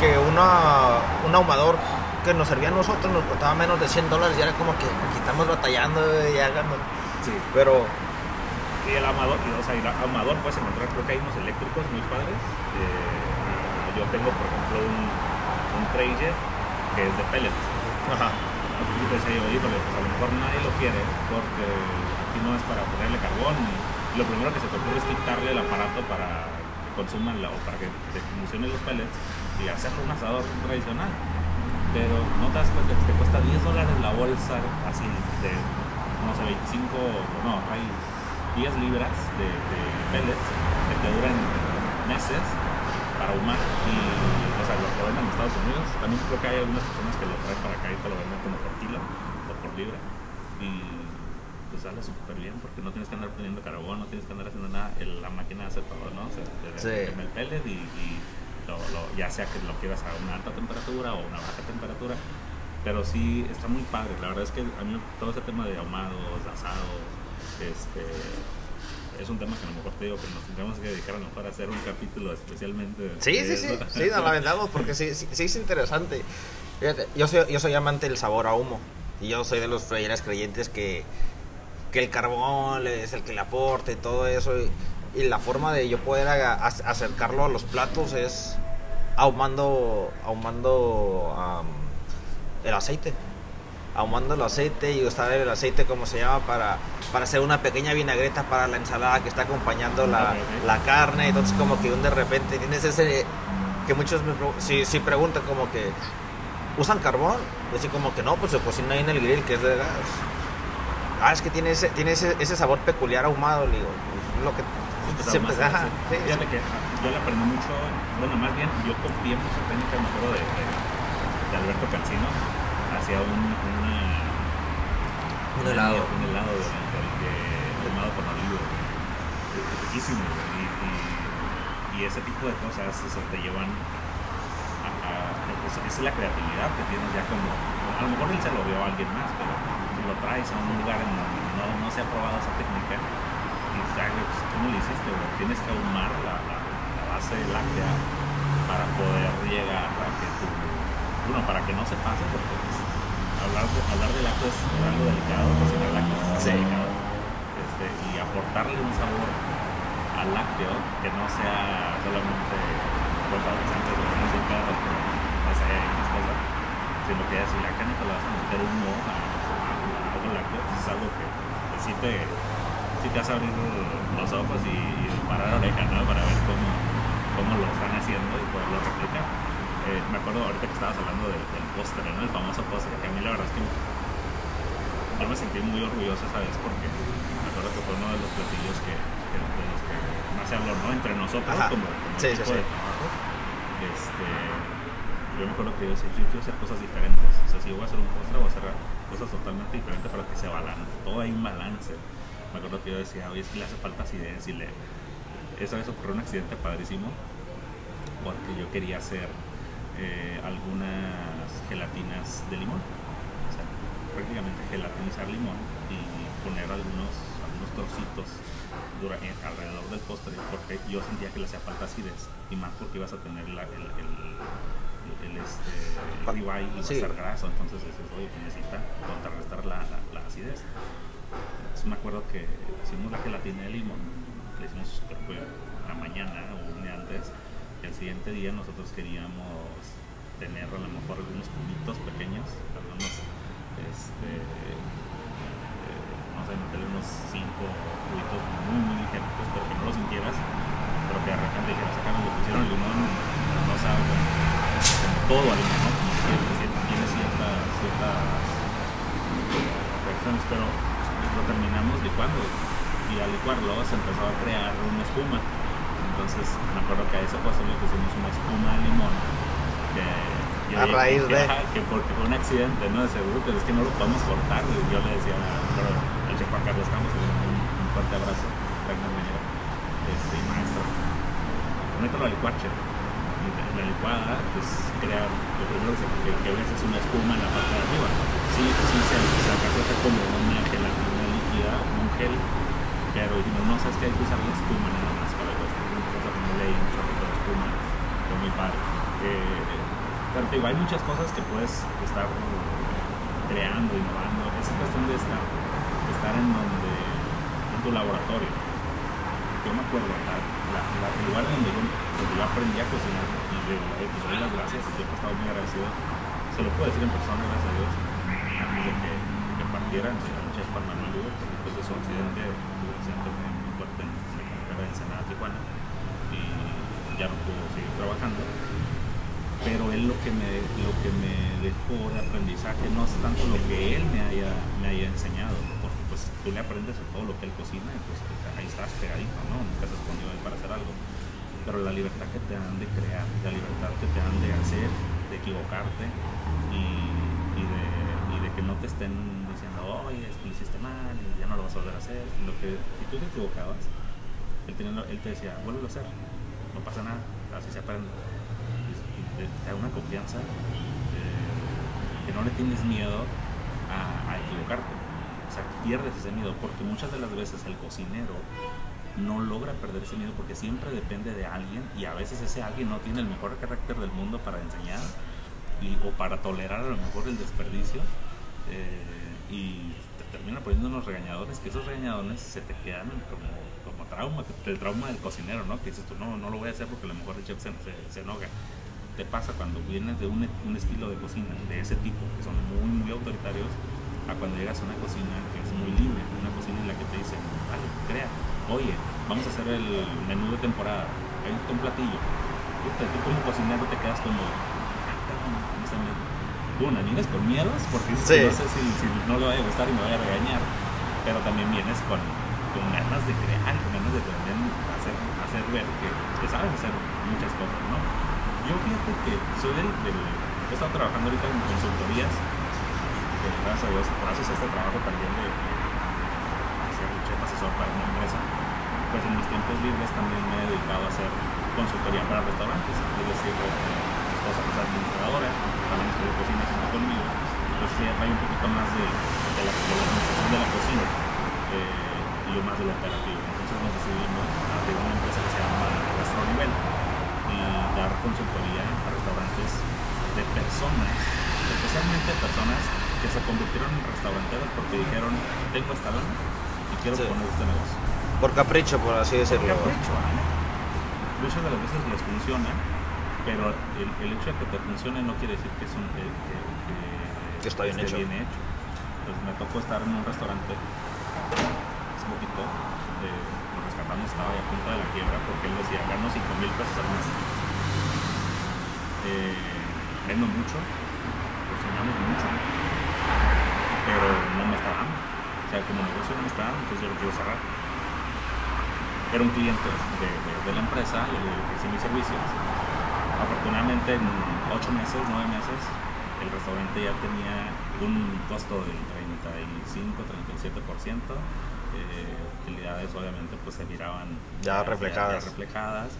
que una, un ahumador que nos servía a nosotros nos costaba menos de 100 dólares y era como que aquí estamos batallando y hagamos. Sí. Pero, Y el amador, y, o sea, el amador puedes encontrar, creo que hay unos eléctricos muy padres. Eh, yo tengo, por ejemplo, un, un que es de pellets. ajá, Y pensé pues a lo mejor nadie lo quiere porque no es para ponerle carbón. Lo primero que se te ocurre es quitarle el aparato para que consuman la, o para que te funcionen los pellets y hacerlo un asador tradicional. Pero no te das cuenta que te cuesta 10 dólares la bolsa así de, no sé, 25, no, trae 10 libras de, de pellets que te duran meses para ahumar y o sea, lo, lo venden en Estados Unidos. También creo que hay algunas personas que lo traen para acá y te lo venden como por kilo o por libra. Y sale súper bien porque no tienes que andar poniendo carbón, no tienes que andar haciendo nada. el- la máquina hace todo, ¿no? O sea, te, Sí. te el pellet y, y lo, lo- ya sea que lo quieras a una alta temperatura o una baja temperatura. Pero sí, está muy padre. La verdad es que a mí todo ese tema de ahumados, de asados, este, es un tema que a lo mejor te digo que nos tendríamos que dedicar a lo mejor a hacer un capítulo especialmente. sí, sí, sí, sí, nos la vendamos porque sí, sí, sí es interesante. Fíjate, yo soy, yo soy amante del sabor a humo y yo soy de los freyeras creyentes que, que el carbón es el que le aporta y todo eso. Y, y la forma de yo poder aga- ac- acercarlo a los platos es ahumando, ahumando am, el aceite. Ahumando el aceite y usar el aceite, como se llama, para, para hacer una pequeña vinagreta para la ensalada que está acompañando la, la carne. Entonces, como que un de repente tienes ese. que muchos me si, si preguntan, como que. ¿Usan carbón? Y así como que no, pues se cocina ahí en el grill, que es de gas. Ah, es que tiene ese, tiene ese, ese sabor peculiar ahumado, le digo. pues, lo que Pues, siempre- más, ajá, sí. sí, que yo le aprendí mucho, bueno, más bien yo copié mucha técnica, me acuerdo de, de, de Alberto Cancino, hacia un, una, Un helado. Un helado de, de, de ahumado con olivo. Riquísimo. Y, y, y ese tipo de cosas o sea, te llevan a, a- es, es la creatividad que tienes ya como, a lo mejor él se lo vio a alguien más, pero lo traes a un lugar en donde no, no se ha probado esa técnica y dices, "Ay, güey, pues, ¿cómo lo hiciste? Tienes que ahumar la, la, la base láctea para poder llegar a que tu, bueno, para que no se pase, porque pues, hablar, de, hablar de lácteos es algo delicado, cocinar lácteos es algo Sí. delicado, este, y aportarle un sabor al lácteo que no sea solamente por fabricantes de música o no sé, X cosa, sino que si la carne te la vas a meter a, a, a algo lácteo, pues es algo que, que sí, te, sí te hace abrir los ojos y, y parar oreja, ¿no? Para ver cómo, cómo lo están haciendo y poderlo replicar. Eh, me acuerdo ahorita que estabas hablando del, del postre, ¿no? El famoso postre, que a mí la verdad es que yo me sentí muy orgulloso esa vez porque me acuerdo que fue uno de los platillos que, que- de los que más se habló, ¿no? Entre nosotros Ajá. como, como sí, equipo sí. de trabajo. Este, yo me acuerdo que yo decía, yo quiero hacer cosas diferentes. O sea, si yo voy a hacer un postre, voy a hacer cosas totalmente diferentes para que se balance. Todo hay un balance. Me acuerdo que yo decía, oye, es que le hace falta acidez y le... Esa vez ocurrió un accidente padrísimo porque yo quería hacer eh, algunas gelatinas de limón. O sea, prácticamente gelatinizar limón y poner algunos, algunos trocitos en- alrededor del postre porque yo sentía que le hacía falta acidez y más porque ibas a tener la- el, el, este, el ribeye y va a estar graso, entonces dices, oye, pues necesita contrarrestar la, la, la acidez. Entonces me acuerdo que hicimos la gelatina de limón, le hicimos creo que la mañana o un día antes, y el siguiente día nosotros queríamos tener a lo mejor algunos cubitos pequeños, algunos, este, eh, no sé, meterle unos 5 cubitos muy, muy ligeros, pero que no los sintieras, pero que de repente dijeras, acá nos le pusieron limón, no sabe, todo alumno, ¿no? Tiene ciertas, ciertas reacciones, pero lo terminamos licuando. Y al licuarlo se empezó a crear una espuma. Entonces, me acuerdo que a esa ocasión le pusimos una espuma de limón. Que a raíz de. Que porque fue un accidente, ¿no? De seguro, pero es que no lo podemos cortar. Yo le decía al de Juan Carlos Campos, un, un fuerte abrazo, gran compañero, este, maestro. Mételo al licuar, la licuada, pues crea, lo primero que, que ves es una espuma en la parte de arriba. Sí, sí se, se alcanza como una gelatina líquida, un gel, pero dijimos, no, sabes que hay que usar la espuma nada más para que empezamos a ponerle espuma, fue muy padre. Eh, pero digo, hay muchas cosas que puedes estar creando, innovando, es cuestión de estar, estar en donde, en tu laboratorio. Yo me acuerdo, la, la, el lugar donde donde yo aprendí a cocinar y le, doy las gracias siempre he estado muy agradecido. Se lo puedo decir en persona, gracias a Dios, antes de que, que partieran, el chef Juan Manuel Lugo, después de su accidente, un accidente muy fuerte en la carretera de Tijuana, y ya no pudo seguir trabajando. Pero él lo que me lo que me dejó de aprendizaje no es tanto lo que él me haya me haya enseñado porque pues tú le aprendes todo lo que él cocina y pues ahí estás pegadito no nunca se escondido ahí para hacer algo pero la libertad que te dan de crear la libertad que te dan de hacer de equivocarte y, de, que no te estén diciendo oye es que lo hiciste mal y ya no lo vas a volver a hacer lo que si tú te equivocabas él, te decía vuelve a hacer no pasa nada así se aprende te da una confianza eh, que no le tienes miedo a, equivocarte. O sea, pierdes ese miedo porque muchas de las veces el cocinero no logra perder ese miedo porque siempre depende de alguien y a veces ese alguien no tiene el mejor carácter del mundo para enseñar y, o para tolerar a lo mejor el desperdicio eh, y te termina poniendo unos regañadores que esos regañadores se te quedan como, como trauma, el trauma del cocinero, ¿no? Que dices tú, no, no lo voy a hacer porque a lo mejor el chef se, se enoja te pasa cuando vienes de un, un, estilo de cocina de ese tipo, que son muy, muy autoritarios, a cuando llegas a una cocina que es muy libre, una cocina en la que te dicen, crea, oye, vamos a hacer el menú de temporada, hay un platillo. Tú como cocinero te quedas como, ah, una, vienes con miedos porque no sé si, si, no le vaya a gustar y me vaya a regañar, pero también vienes con, con ganas de crear, con ganas de también hacer, hacer ver que, que sabes hacer muchas cosas, ¿no? Yo fíjate que soy del, he estado trabajando ahorita en consultorías, gracias a Dios, gracias a este trabajo también de, para una empresa, pues en mis tiempos libres también me he dedicado a hacer consultoría para restaurantes, es decir, mi esposa es administradora, también estudió cocina junto conmigo, entonces ella trae un poquito más de, la, administración de la cocina eh, y yo más de lo operativo. Entonces nos decidimos abrir una empresa que se llama Restaurant Nivel dar consultoría a restaurantes de personas, especialmente personas que se convirtieron en restauranteros porque dijeron, tengo esta lana quiero poner este negocio. Por capricho, por así decirlo. Por capricho, Muchas de las veces les funciona, pero el, el, hecho de que te funcione no quiere decir que, es un, que, que, está bien hecho. bien hecho. Entonces me tocó estar en un restaurante hace poquito, eh, lo rescatamos, estaba a punto de la quiebra porque él decía, gano 5 mil pesos al mes eh, vendo mucho, cocinamos mucho, pero no me está dando. Sea, como negocio no me está dando, entonces yo lo quiero cerrar. Era un cliente de, de, la empresa, yo le ofrecí mis servicios. Afortunadamente en 8 meses, 9 meses, el restaurante ya tenía un costo del 35-37%. Eh, utilidades obviamente pues se miraban ya reflejadas. Ya reflejadas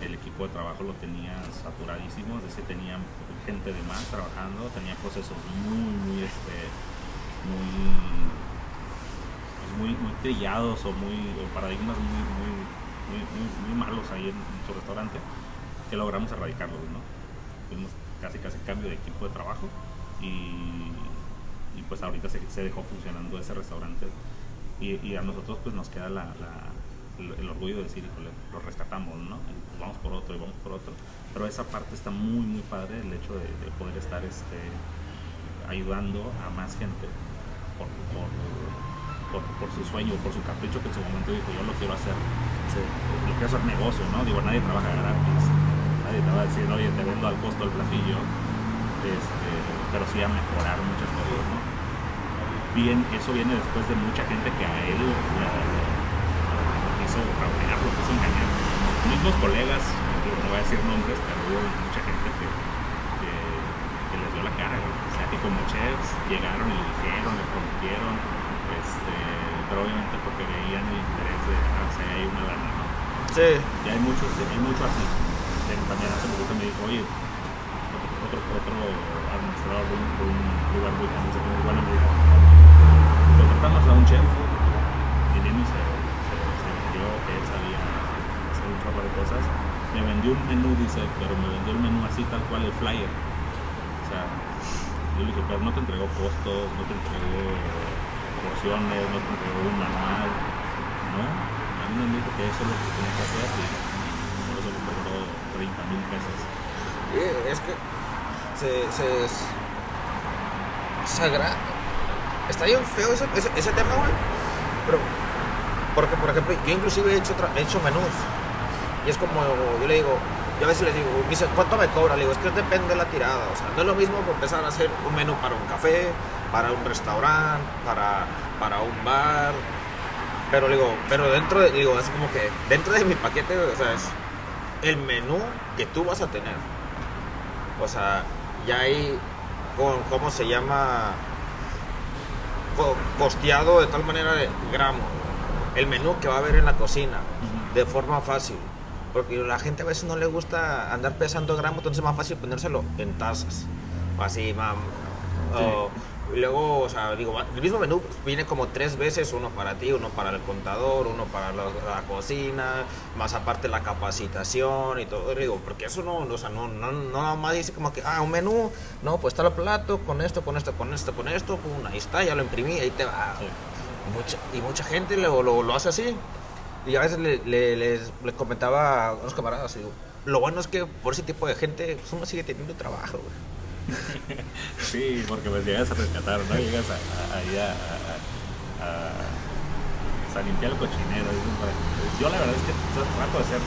el equipo de trabajo lo tenía saturadísimo, es decir, tenía gente de más trabajando, tenía procesos muy, muy, este, muy, muy, muy trillados o muy paradigmas muy, muy, muy, malos ahí en, su restaurante, que logramos erradicarlos, ¿no? Tuvimos casi casi cambio de equipo de trabajo y, y pues ahorita se, se, dejó funcionando ese restaurante y, a nosotros pues nos queda la, el, orgullo de decir, híjole, lo rescatamos, ¿no? Vamos por otro y vamos por otro. Pero esa parte está muy, muy padre, el hecho de, poder estar este, ayudando a más gente por, por, su sueño, por su capricho que en su momento dijo, yo lo quiero hacer. Lo quiero hacer negocio, ¿no? Digo, nadie trabaja gratis. Nadie te va a decir, oye, te vendo al costo del platillo. Este, pero sí a mejorar muchas cosas, ¿no? Bien, eso viene después de mucha gente que a él la, quiso lo quiso engañar. Mismos colegas, no voy a decir nombres, pero hubo mucha gente que, que, que les dio la cara. O sea, que como chefs llegaron y le dijeron, le prometieron, este, pero obviamente porque veían el interés de, ah, o sea, hay una lana, ¿no? Sí. Y hay muchos, hay mucho así. También hace poquito me dijo, oye, otro, otro administrador de un, de un lugar muy famoso, muy bueno, me dijo, contratamos a un chef y Dini se, se, se vendió que él sabía hacer un chorro de cosas. Me vendió un menú, dice, pero me vendió el menú así tal cual, el flyer. O sea, yo le dije, pero no te entregó costos, no te entregó porciones, no un manual, ¿no? A mí me dijo que eso es lo que tenía que hacer y por eso me cobró 30 mil pesos. Y es que se, se, agra- Está bien feo ese, ese, ese tema, güey. Pero, porque, por ejemplo, yo inclusive he hecho, he hecho menús. Y es como, yo le digo, yo a veces le digo, me ¿cuánto me cobra? Le digo, es que depende de la tirada. O sea, no es lo mismo empezar a hacer un menú para un café, para un restaurante, para, para un bar. Pero digo, pero dentro de, digo, es como que dentro de mi paquete, o sea, es el menú que tú vas a tener. O sea, ya hay, con- ¿cómo se llama? Co- costeado de tal manera de gramo. El menú que va a haber en la cocina, de forma fácil. Porque la gente a veces no le gusta andar pesando gramos, entonces es más fácil ponérselo en tazas. O así, mam. O- luego, o sea, digo, el mismo menú viene como tres veces, uno para ti, uno para el contador, uno para la, la cocina, más aparte la capacitación y todo. Digo, porque eso no, o sea, no, no, no nada más dice como que, ah, un menú, no, pues está el plato, con esto, con esto, con esto, con esto, pum, ahí está, ya lo imprimí, ahí te va. Mucha, y mucha gente lo, lo, lo hace así. Y a veces le, le- les, les comentaba a unos camaradas, digo, lo bueno es que por ese tipo de gente pues, uno sigue teniendo trabajo, güey. Sí, porque pues llegas a rescatar, ¿no? Llegas a, a, a, a, limpiar el cochinero. bueno, Yo la verdad es que trato de ser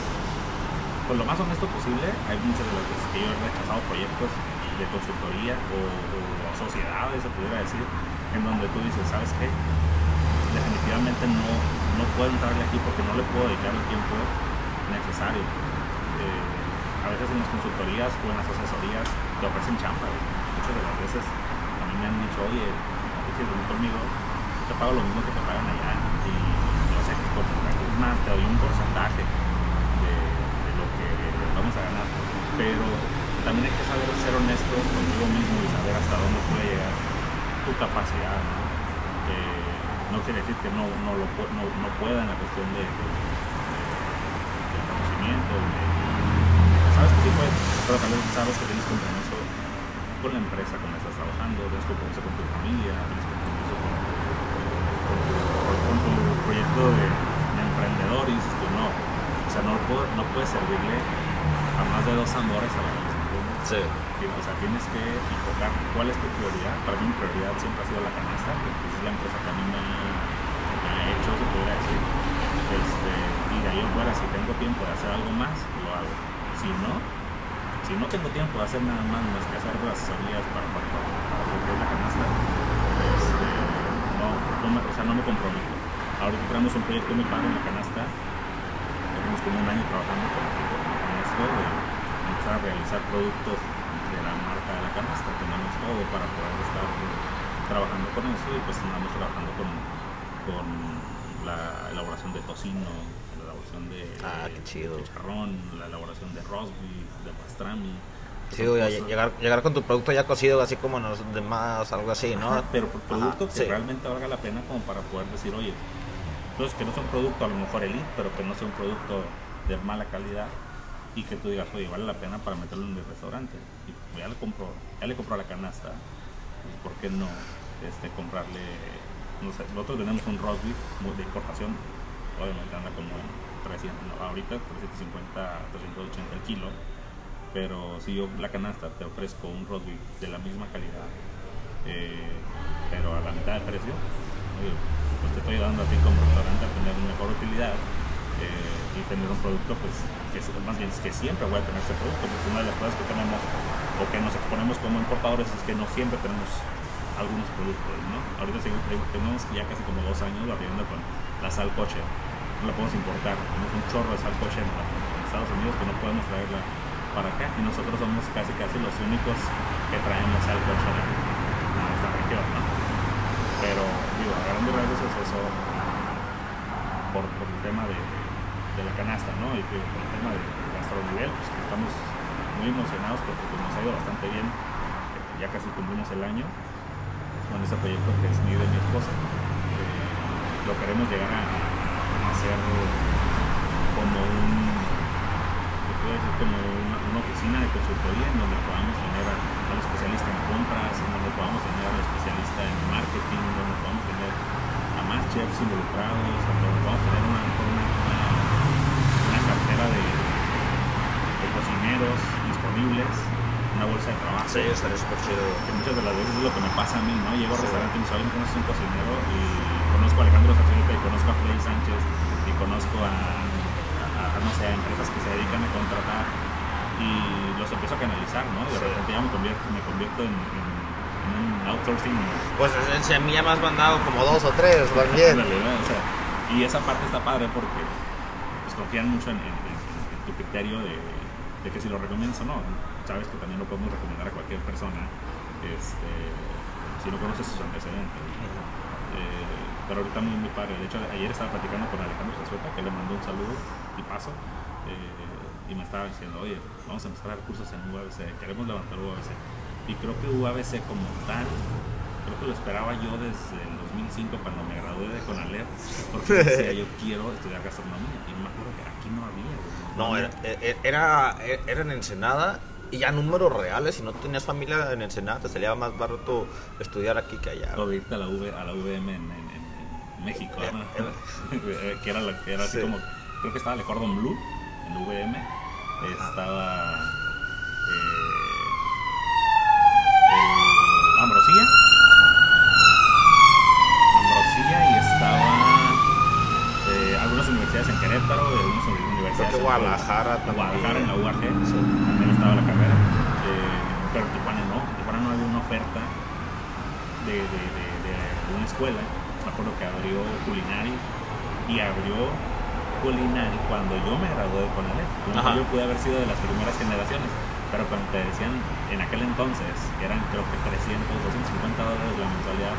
pues, lo más honesto posible. Hay muchas de las veces que yo he rechazado proyectos de consultoría o, o sociedades, se pudiera decir, en donde tú dices, ¿sabes qué? Definitivamente no, no puedo entrarle aquí porque no le puedo dedicar el tiempo necesario. A veces en las consultorías o en las asesorías te ofrecen chamba. Muchas de las veces a mí me han dicho, oye, dices ven conmigo, yo te pago lo mismo que te pagan allá. Y yo sé que es más, te doy un porcentaje de, lo que vamos a ganar. Pero también hay que saber ser honesto contigo mismo y saber hasta dónde puede llegar tu capacidad. ¿no? Eh, no quiere decir que no, no, lo, no, no pueda en la cuestión de, de- de conocimiento, de, sabes que sí puedes, pero también sabes que tienes compromiso con la empresa con la que estás trabajando, tienes compromiso con tu familia, tienes compromiso con, con tu, con tu proyecto de, de emprendedor y dices tú no, o sea, no, puedo- no puedes servirle a más de dos amores a la vez. Sí. O sea, tienes que enfocar cuál es tu prioridad. Para mí mi prioridad siempre ha sido la canasta, porque pues, es la empresa que a mí me, me ha hecho, se podría decir. Este, y de ahí en fuera, si tengo tiempo de hacer algo más, lo hago. Si no, si no tengo tiempo de hacer nada más más que hacer las asesorías para, para, para, para que la canasta, este, no, no me, o sea, no me comprometo. Ahorita tenemos un proyecto muy padre en la canasta, tenemos como un año trabajando con, esto, de empezar a realizar productos de la marca de la canasta, tenemos todo para poder estar trabajando con eso y pues andamos trabajando con, con la elaboración de tocino, elaboración de, Ah, qué chido. chicharrón, la elaboración de beef, de pastrami. Sí, llegar, llegar con tu producto ya cocido, así como en los demás, algo así, ¿no? Ajá, pero producto Ajá, que sí. realmente valga la pena como para poder decir, oye, entonces que no sea un producto a lo mejor elite, pero que no sea un producto de mala calidad y que tú digas, oye, vale la pena para meterlo en mi restaurante. Y como ya le compro, ya le compro la canasta, pues, ¿por qué no este, comprarle? No sé, nosotros tenemos un roast beef de importación, obviamente anda como en 300, no, ahorita 350, 380 el kilo, pero si yo la canasta te ofrezco un roast de la misma calidad, eh, pero a la mitad de precio, pues te estoy dando a ti como restaurante a tener una mejor utilidad eh, y tener un producto pues que más bien es que siempre voy a tener este producto porque una de las cosas que tenemos o que nos exponemos como importadores es que no siempre tenemos algunos productos, ¿no? Ahorita tenemos ya casi como dos años viendo con la sal coche. No la podemos importar. Tenemos un chorro de sal coche en, Estados Unidos que no podemos traerla para acá. Y nosotros somos casi casi los únicos que traemos sal coche a, esta región. Pero, digo, a grandes rasgos es eso por, el tema de, la canasta, ¿no? Y por el tema de nivel, pues estamos muy emocionados porque pues, nos ha ido bastante bien. Ya casi cumplimos el año con este proyecto que es mi de mi esposa. Lo queremos llegar a, hacer como un como una, oficina de consultoría en donde podamos tener al especialista en compras, en donde podamos tener al especialista en marketing, en donde podamos tener a más chefs involucrados, en donde podamos tener una, una cartera de, cocineros disponibles, una bolsa de trabajo. Sí, estaría súper chido. Que muchas de las veces es lo que me pasa a mí, ¿no? Llego al restaurante y me saben conoces un cocinero y conozco a Alejandro Sacerita y conozco a Freddy Sánchez y conozco a, no sé, empresas que se dedican a contratar y los empiezo a canalizar, ¿no? Y de repente ya me convierto, me convierto en, un outsourcing. Pues a mí ya me has mandado como dos o tres también. y esa parte está padre porque pues, confían mucho en tu criterio de de que si lo recomiendas o no. Sabes que también lo podemos recomendar a cualquier persona este, si no conoces sus antecedentes. Eh, pero ahorita muy, muy padre. De hecho, ayer estaba platicando con Alejandro Zazueta, que le mandó un saludo y paso. Eh, y me estaba diciendo, oye, vamos a empezar a dar cursos en UABC, queremos levantar UABC. Y creo que UABC como tal, creo que lo esperaba yo desde el 2005 cuando me gradué de Conalep, porque decía yo quiero estudiar gastronomía. Y me acuerdo que aquí no había. No, era, era, era en Ensenada y ya números reales, si no tenías familia en Ensenada, te salía más barato estudiar aquí que allá. O irte a la, v, a la UVM en, México, eh, eh. que era, que era así como, creo que estaba el Cordon Blue en UVM, estaba eh, el Ambrosía, Ambrosía y estaba eh, algunas universidades en Querétaro, algunas universidades en Guadalajara también. Guadalajara, en la UAG, estaba la carrera. Eh, pero en Tijuana no, en Tijuana no había una oferta de, de, de, una escuela. Me acuerdo que abrió Culinari y abrió Culinari cuando yo me gradué con él. Yo pude haber sido de las primeras generaciones. Pero cuando te decían en aquel entonces, eran creo que 300, 250 dólares la mensualidad,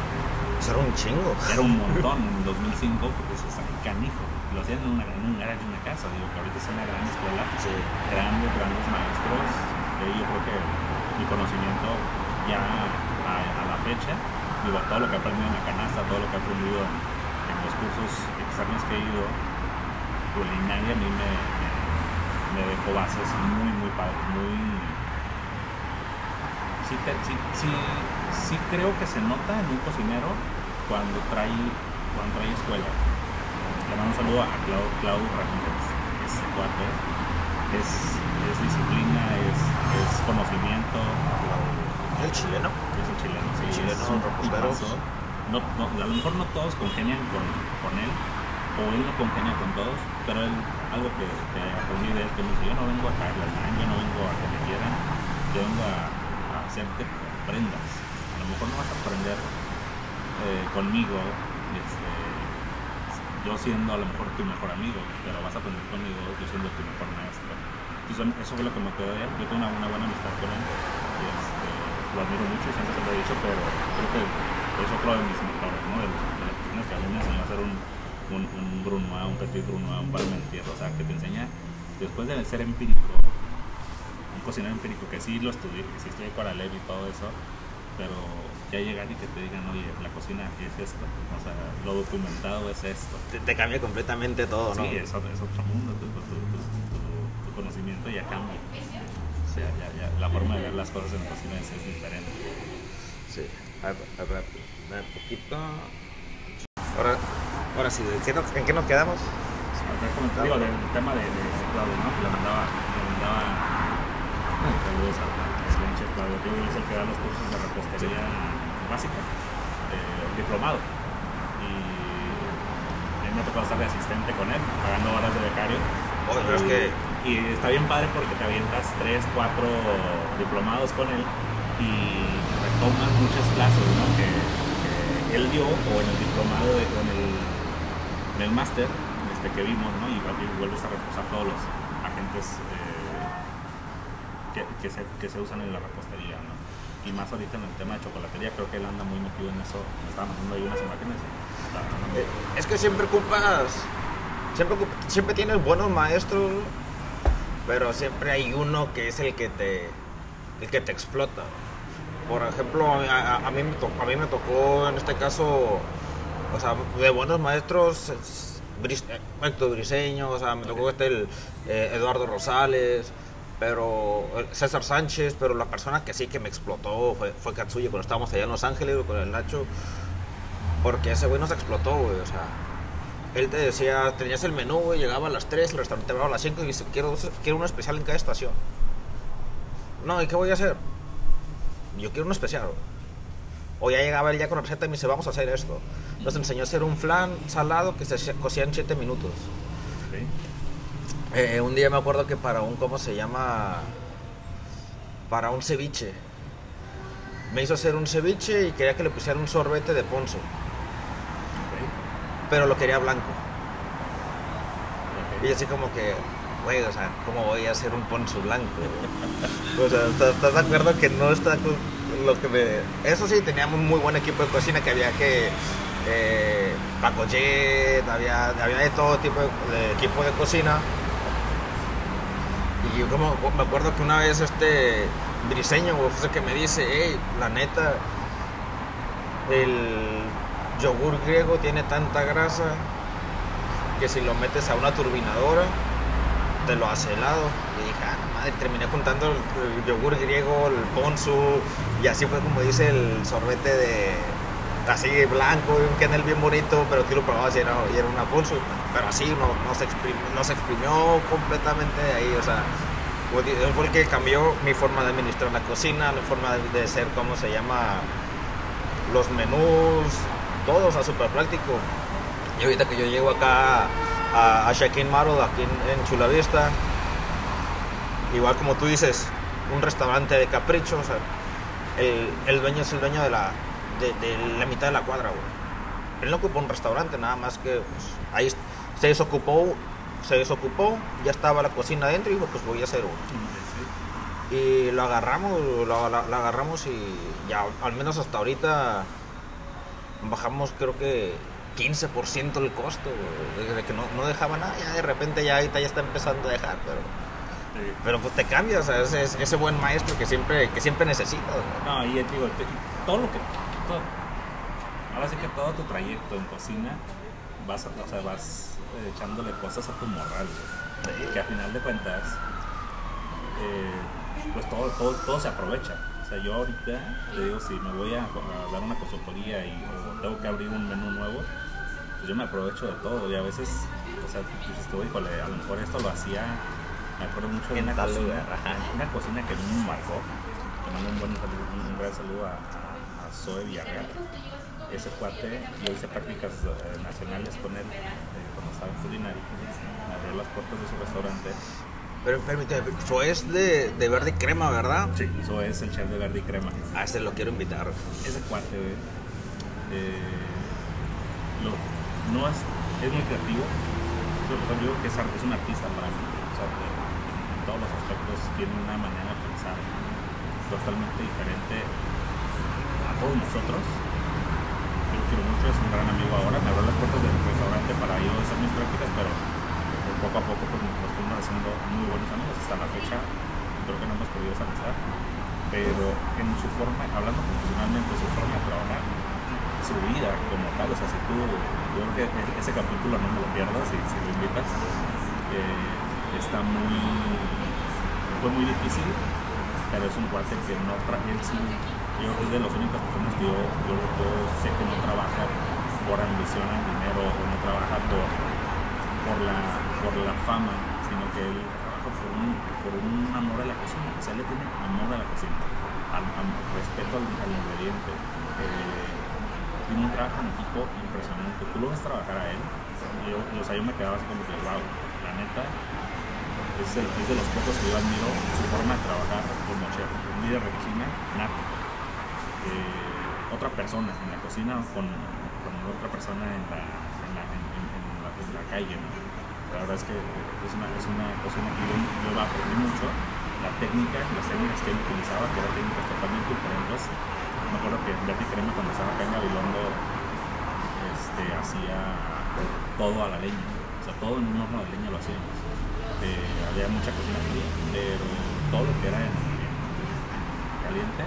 eso era un chingo. Era un montón en 2005 porque se está canijo. Lo hacían en, una, en un garage de una casa. Digo que ahorita es una gran escuela. Sí. Grandes, grandes maestros. Y yo creo que mi conocimiento ya a, la fecha, digo, todo lo que he aprendido en la canasta, todo lo que he aprendido en, los cursos externos que he ido, culinaria a mí me, me, dejó bases muy, muy padres, muy... Sí, sí, sí, sí creo que se nota en un cocinero cuando trae, cuando trae escuela. Un saludo a Claudio Clau Ramírez, ese cuate. Es, es disciplina, es, es conocimiento. ¿Es el chileno? Es el chileno, sí. El chileno, es un no, no, a lo mejor no todos congenian con, con, él, o él no congenia con todos, pero él, algo que, que aprendí de él, que me dice, yo no vengo a caerles yo no vengo a que me quieran, yo vengo a, a hacerte prendas lo mejor no vas a aprender eh, conmigo, este, yo siendo a lo mejor tu mejor amigo, pero vas a aprender conmigo yo siendo tu mejor maestro. Entonces, eso fue lo que me quedó. Yo tengo una, buena amistad con él. Y, este, lo admiro mucho, siempre se lo he dicho, pero creo que es otro de mis mejores, ¿no? De, los, las personas que a mí me enseñó a hacer un, un, un brunois, un petit brunois, un parmentier, o sea, que te enseña, después de ser empírico, un cocinero empírico, que sí lo estudié, que sí estudié Coralev y todo eso, pero ya llegar y que te digan, oye, la cocina es esto, o sea, lo documentado es esto. Te, cambia completamente todo, ¿no? Sí, es, otro, es otro mundo, tu, conocimiento ya cambia. O sea, ya, ya, la forma de ver las cosas en la cocina es, diferente. Sí, a ver, a ver, un poquito. Ahora, ahora sí, ¿en qué nos, ¿en qué nos quedamos? Digo, del tema de, de Claudio, ¿no? Le mandaba, le mandaba saludos a Claudio Tío es el que da los cursos de repostería básica, eh, diplomado. Y a mí me tocado estar de asistente con él, pagando horas de becario. Oh, y, es que... y está bien padre porque te avientas 3, 4 diplomados con él y tomas muchas clases, ¿no? Que, que él dio, o en el diplomado, de, o en el, en el máster este, que vimos, ¿no? Y, y vuelves a reposar todos los agentes eh, que, que, se, que se usan en la repostería, ¿no? Y más ahorita en el tema de chocolatería, creo que él anda muy metido en eso. Me estaba mandando ahí unas imágenes. y Eh, Es que siempre ocupas. Siempre, siempre tienes buenos maestros, pero siempre hay uno que es el que te, el que te explota. Por ejemplo, a, a- a mí, me tocó, a mí me tocó en este caso, o sea, de buenos maestros, eh, Héctor Briseño, o sea, me tocó este el, eh, Eduardo Rosales, pero eh, César Sánchez, pero la persona que sí que me explotó fue, fue Katsuya cuando estábamos allá en Los Ángeles con el Nacho. Porque ese güey nos explotó, güey. O sea, él te decía, tenías el menú, güey, llegaba a las 3, el restaurante abrió a las 5 y dice, quiero, quiero uno especial en cada estación. No, ¿y qué voy a hacer? Yo quiero uno especial, güey. O ya llegaba él ya con la receta y me dice, vamos a hacer esto. Nos enseñó a hacer un flan salado que se cocía en 7 minutos. ¿Sí? Eh, un día me acuerdo que para un, ¿cómo se llama? Para un ceviche. Me hizo hacer un ceviche y quería que le pusiera un sorbete de ponzo, pero lo quería blanco. ok. Y así como que, güey, o sea, ¿cómo voy a hacer un ponzu blanco? o sea, ¿estás, de acuerdo que no está con lo que me... Eso sí, teníamos un muy buen equipo de cocina que había que... Eh, había, había de todo tipo de, de equipo de cocina. Y yo como me acuerdo que una vez este briseño, güey, fue que me dice, hey, la neta, el yogur griego tiene tanta grasa que si lo metes a una turbinadora te lo hace helado. Y dije, ah, madre, terminé juntando el, el yogur griego, el ponzu, y así fue como dice el sorbete de así blanco, y un kernel bien bonito, pero tú lo probabas y era, y era una ponzu. Pero así no, se exprimió, completamente ahí, o sea, fue- él fue el que cambió mi forma de administrar la cocina, mi forma de, de ser, ¿cómo se llama? Los menús, todo, o sea, súper práctico. Y ahorita que yo llego acá a, a Shakin Marot, aquí en, en Chula Vista, igual como tú dices, un restaurante de capricho, o sea, el dueño es el dueño de la, de, de la mitad de la cuadra, güey. Él no ocupó un restaurante, nada más que pues, ahí se desocupó, se desocupó, ya estaba la cocina adentro y dijo, pues voy a hacer uno. Y lo agarramos, lo, lo- lo agarramos y ya al menos hasta ahorita bajamos creo que 15% el costo, güey, de que no, no dejaba nada, ya de repente ya ahorita ya está empezando a dejar, pero, Sí. pero pues te cambias, o sea, ese, ese buen maestro que siempre, que siempre necesitas. güey. No, y digo, todo lo que. Todo- ahora sí que todo tu trayecto en cocina vas, o sea, vas eh, echándole cosas a tu moral, güey. que a final de cuentas, eh, pues todo, todo, todo se aprovecha. O sea, yo ahorita, te digo, si me voy a, a dar una consultoría y o tengo que abrir un menú nuevo, pues yo me aprovecho de todo. Y a veces, o sea, dices tú, híjole, a lo mejor esto lo hacía, me acuerdo mucho de una cocina, una cocina que me marcó. Te mando un, buen, saludo- un gran saludo a Zoe Villarreal. Ese cuate, yo hice prácticas eh, nacionales con él eh, cuando estaba en Culinary. Me abrió las puertas de su restaurante. Pero permíteme, eso es de, de verde y crema, ¿verdad? Sí, eso es el chef de verde y crema. A ese lo quiero invitar. Ese cuate, güey, eh, no es, es muy creativo. Yo, digo que es, es un artista para mí. O sea, que en todos los aspectos tiene una manera de pensar totalmente diferente todos nosotros. Yo quiero mucho, es un gran amigo ahora. Me abrió las puertas del restaurante para a hacer mis prácticas, pero eh, poco a poco pues, nos fuimos haciendo muy buenos amigos. Hasta la fecha creo que no hemos podido amistad. Pero en su forma, hablando profesionalmente, su forma de trabajar, su vida como tal, o sea, si tú, yo creo que e- ese capítulo no me lo pierdas si, si lo invitas, eh, está muy, fue muy difícil, pero es un cuate que no, él sí, yo es de las únicas personas que yo, yo, yo sé que no trabaja por ambición al dinero o no trabaja por, por, la, por la fama, sino que él trabaja por un, por un amor a la cocina, o sea, él le tiene amor a la cocina, al, respeto al, al ingrediente. eh, tiene un trabajo en equipo impresionante. Tú lo ves trabajar a él, yo, o sea, yo me quedaba así como que, wow, la neta, es, el- es de los pocos que yo admiro su forma de trabajar como chef, un de cocina nato. Eh, otra persona en la cocina con, otra persona en la, calle. La verdad es que es una, es una cocina que yo, yo aprendí mucho, la técnica, las técnicas que él utilizaba, que eran técnicas totalmente diferentes. Me acuerdo que Betty Crema cuando estaba acá en Gabilondo este, hacía todo a la leña, o sea, todo en un horno de leña lo hacíamos. Eh, había mucha cocina fría, pero todo lo que era en caliente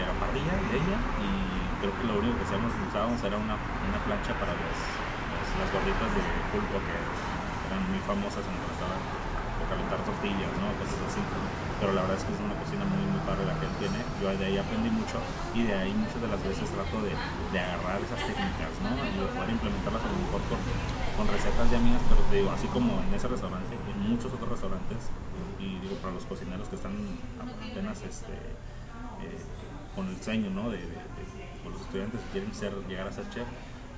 era parrilla, leña y creo que lo único que hacíamos, usábamos era una, una plancha para los, los- las gorditas de pulpo que eran muy famosas en el restaurante, o calentar tortillas, ¿no? cosas así. Pero la verdad es que es una cocina muy, muy padre la que él tiene. Yo de ahí aprendí mucho y de ahí muchas de las veces trato de, de agarrar esas técnicas, ¿no? Y de poder implementarlas a lo mejor con, recetas ya mías, pero te digo, así como en ese restaurante, en muchos otros restaurantes, y digo, para los cocineros que están apenas este, eh, con el sueño, ¿no? De, los estudiantes que quieren ser, llegar a ser chef,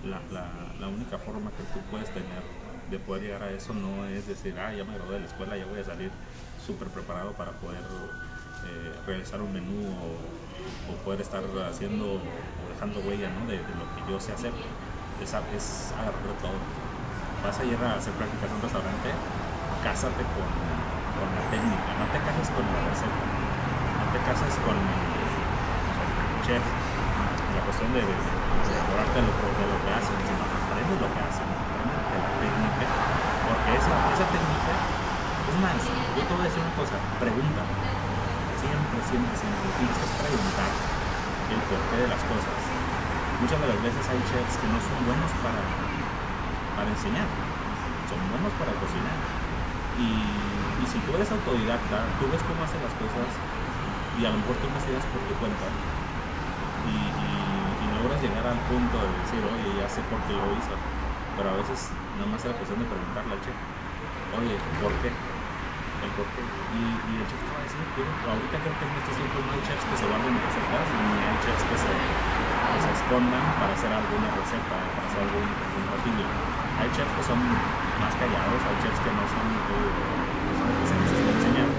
la, única forma que tú puedes tener de poder llegar a eso no es decir, ah, ya me gradué de la escuela, ya voy a salir súper preparado para poder eh, realizar un menú o, poder estar haciendo o dejando huella, ¿no? De, lo que yo sé hacer. Es, es agarrar todo. Vas a ir a hacer prácticas en un restaurante, cásate con, con la técnica, no te cases con la receta, no te cases con el la cuestión de, de, de lo, que- hacen, sino aprende lo que hacen, aprende de la técnica, porque esa, esa técnica, es más, yo te voy a decir una cosa, pregunta, siempre, siempre, siempre, tienes que preguntar el porqué de las cosas. Muchas de las veces hay chefs que no son buenos para, para enseñar, son buenos para cocinar. Y, y si tú eres autodidacta, tú ves cómo hacen las cosas y a lo mejor tú investigas por tu cuenta y, logras llegar al punto de decir, oye, ya sé por qué lo hizo. Pero a veces nada más era cuestión de preguntarle al chef, oye, ¿por qué? El por qué. Y, el chef te va a decir, pero ahorita creo que en estos tiempos no hay chefs que se guarden recetas, ni hay chefs que se, que se escondan para hacer alguna receta, para hacer algún, algún platillo. Hay chefs que son más callados, hay chefs que no son, eh, que especialistas en enseñar,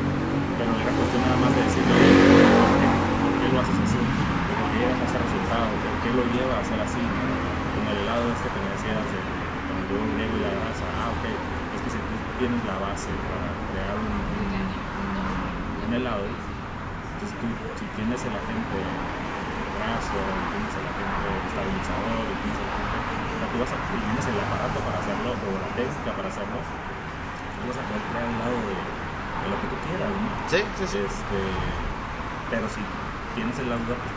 pero era cuestión nada más de decirle, oye, ¿por qué? ¿Por qué lo haces así? ¿Por qué llegas a ese resultado? ¿Por qué lo lleva a hacer así? Con el helado este que me decías de, con el huevo y la grasa, ah, ok, es que si tú tienes la base para crear un, un- un- un helado, entonces tú, si tienes el agente graso, tienes el agente estabilizador, tienes el agente, tú vas a, tienes el aparato para hacerlo, o la técnica para hacerlo, tú vas a poder crear helado de, de lo que tú quieras, ¿no? Sí, sí, sí. Este, pero si tienes la duda, pues.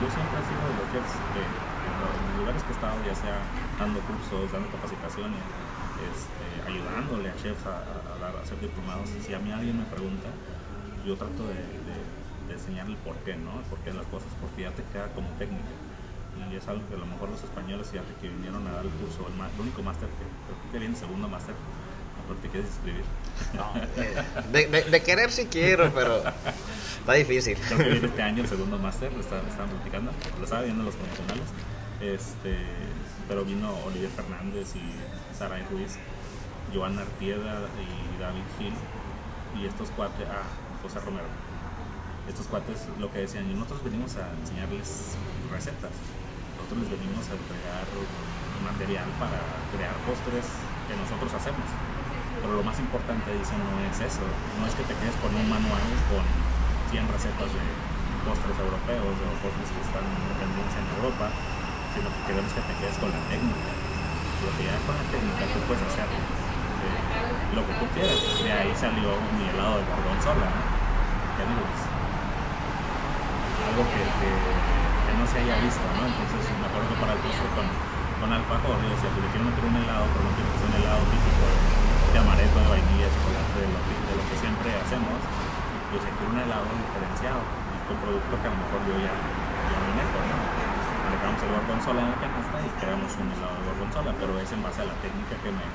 Yo siempre he sido de los que en los lugares que he estado, ya sea dando cursos, dando capacitaciones, este, ayudándole a chefs a, a- a hacer diplomados, si a mí alguien me pregunta, yo trato de, de- de enseñarle el porqué, ¿no? El porqué de las cosas, porque ya te queda como técnica. Y es algo que a lo mejor los españoles, fíjate, que vinieron a dar el curso, el, el único máster que que viene segundo máster, te quieres inscribir. No, eh, de, de- de querer sí quiero, pero está difícil. Creo que viene este año el segundo máster, lo estaban platicando, lo estaba viendo en los promocionales. Este, pero vino Olivier Fernández y Saray Ruiz, Joana Artieda y David Gil y estos cuates, ah, José Romero. Estos cuates lo que decían, y nosotros venimos a enseñarles recetas, nosotros les venimos a entregar material para crear postres que nosotros hacemos. Pero lo más importante, dicen, no es eso, no es que te quedes con un manual con 100 recetas de postres europeos o postres que están en tendencia en Europa, sino que queremos que te quedes con la técnica. Lo que ya con la técnica tú puedes hacer eh, lo que tú quieras. De ahí salió mi helado de gorgonzola, ¿no? Algo que, que, no se haya visto, ¿no? Entonces me acuerdo que para el postre con, con alfajor, yo decía, le quiero meter un helado, pero no quiero que sea un helado típico de, de amaretto, de vainilla, chocolate, de lo que, de lo que siempre hacemos. Yo sé quiero un helado diferenciado y con producto que a lo mejor yo ya, ya me meto, ¿no? Le dejamos el gorgonzola en la canasta y creamos un helado de gorgonzola, pero es en base a la técnica que me,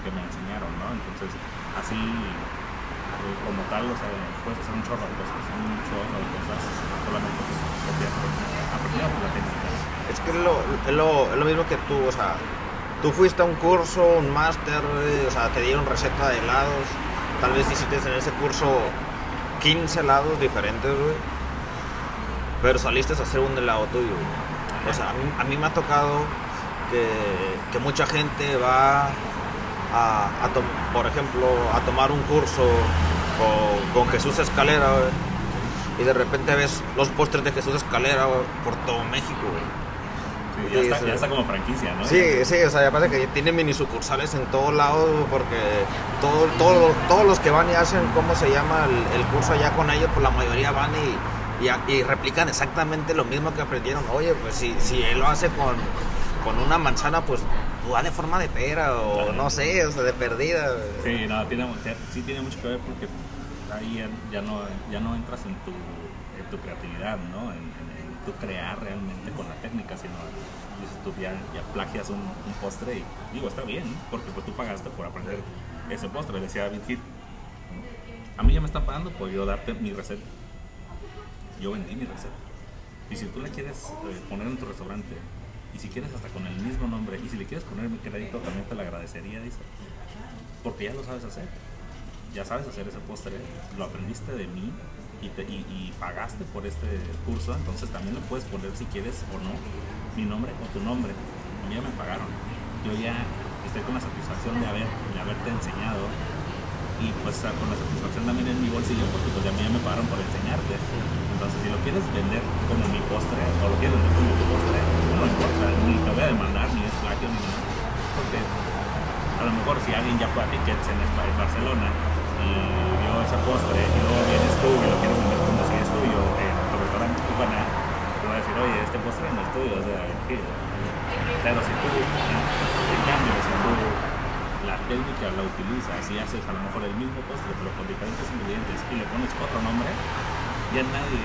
que me enseñaron, ¿no? Entonces, así eh, como tal, o sea, puedes hacer un chorro de cosas, un chorro de cosas, solamente pues, copiar, aprender por la técnica. Es que es lo, lo, lo mismo que tú, o sea, tú fuiste a un curso, un máster, güey, o sea, te dieron receta de helados, tal vez hiciste en ese curso 15 helados diferentes, pero saliste a hacer un helado tuyo. O sea, a mí, me ha tocado que, mucha gente va a, por ejemplo, a tomar un curso con, Jesús Escalera, y de repente ves los postres de Jesús Escalera por todo México. Ya, Sí, está, sí. ya está como franquicia, ¿no? Sí, sí, o sea, ya pasa que tiene mini sucursales en todos lados porque todo, todo- todos los que van y hacen, ¿cómo se llama? El, el curso allá con ellos, pues la mayoría van y, y, replican exactamente lo mismo que aprendieron. Oye, pues si, si él lo hace con, con una manzana, pues tú de forma de pera o no sé, o sea, de perdida. Sí, no, tiene, sí tiene mucho que ver porque ahí ya, ya no, ya no entras en tu, en tu creatividad, ¿no? En, tu crear realmente con la técnica, sino dices tú ya, ya plagias un, un postre y digo, está bien, porque pues tú pagaste por aprender ese postre, decía David Hill. A mí ya me están pagando por yo darte mi receta. Yo vendí mi receta. Y si tú la quieres eh, poner en tu restaurante, y si quieres hasta con el mismo nombre, y si le quieres poner mi crédito, también te lo agradecería, dice porque ya lo sabes hacer. Ya sabes hacer ese postre, lo aprendiste de mí y, te- y- pagaste por este curso, entonces también lo puedes poner si quieres o no, mi nombre o tu nombre. Ya me pagaron. Yo ya estoy con la satisfacción de, haber, de haberte enseñado y pues con la satisfacción también en mi bolsillo porque pues ya me pagaron por enseñarte. Entonces si lo quieres vender como mi postre o lo quieres vender como tu postre, no importa, ni te voy a demandar, ni es plagio, ni nada. Porque a lo mejor si alguien ya fue a Tickets en Barcelona y vio ese postre y luego vienes tú y lo quieres vender como si es tuyo en tu restaurante Tijuana, te va a decir, oye, este postre no es tuyo, o sea. Pero si tú, en cambio, si tú la técnica la utilizas y haces a lo mejor el mismo postre pero con diferentes ingredientes y le pones otro nombre, ya nadie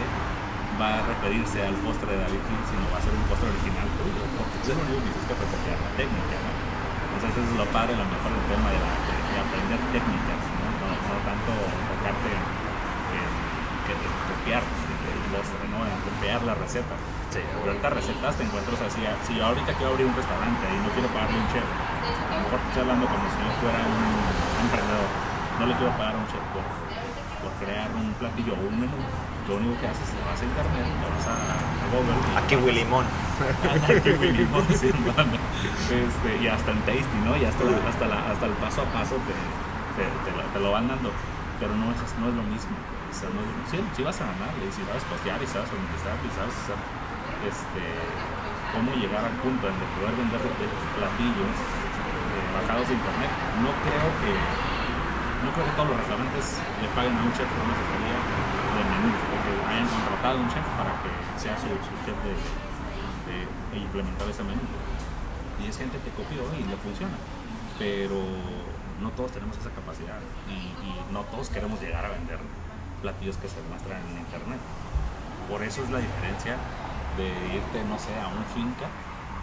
va a referirse al postre de David Hill, sino va a ser un postre original tuyo, porque tú que hiciste copiar la técnica, ¿no? Entonces eso es lo padre, lo mejor el tema de, la- de aprender técnicas, tanto enfocarte en, en, que en copiar el postre, ¿no? En copiar la receta. Sí, ahorita recetas te encuentras así, si yo ahorita quiero abrir un restaurante y no quiero pagarle un chef, a lo mejor estoy hablando como si yo fuera un emprendedor, no le quiero pagar a un chef por, por crear un platillo o un menú, lo único que haces es vas a internet, te vas a, a Google y Aquí Willy Limón. Aquí vinimos, sí, mano. Este, y hasta en tasty, ¿no? Y hasta, hasta, la- hasta el paso a paso te, te, lo, van dando. Pero no es, no es lo mismo. O vas a ganar, y si sabes postear y sabes administrar y sabes este, cómo llegar al punto de poder vender de- platillos eh, bajados de internet. No creo que no creo que todos los restaurantes le paguen a un chef una asesoría de menús, porque hayan contratado a un chef para que sea su, su chef de, de- de implementar ese menú. Y es gente que copió y le funciona. Pero no todos tenemos esa capacidad y, y no todos queremos llegar a vender platillos que se muestran en internet. Por eso es la diferencia de irte, no sé, a una finca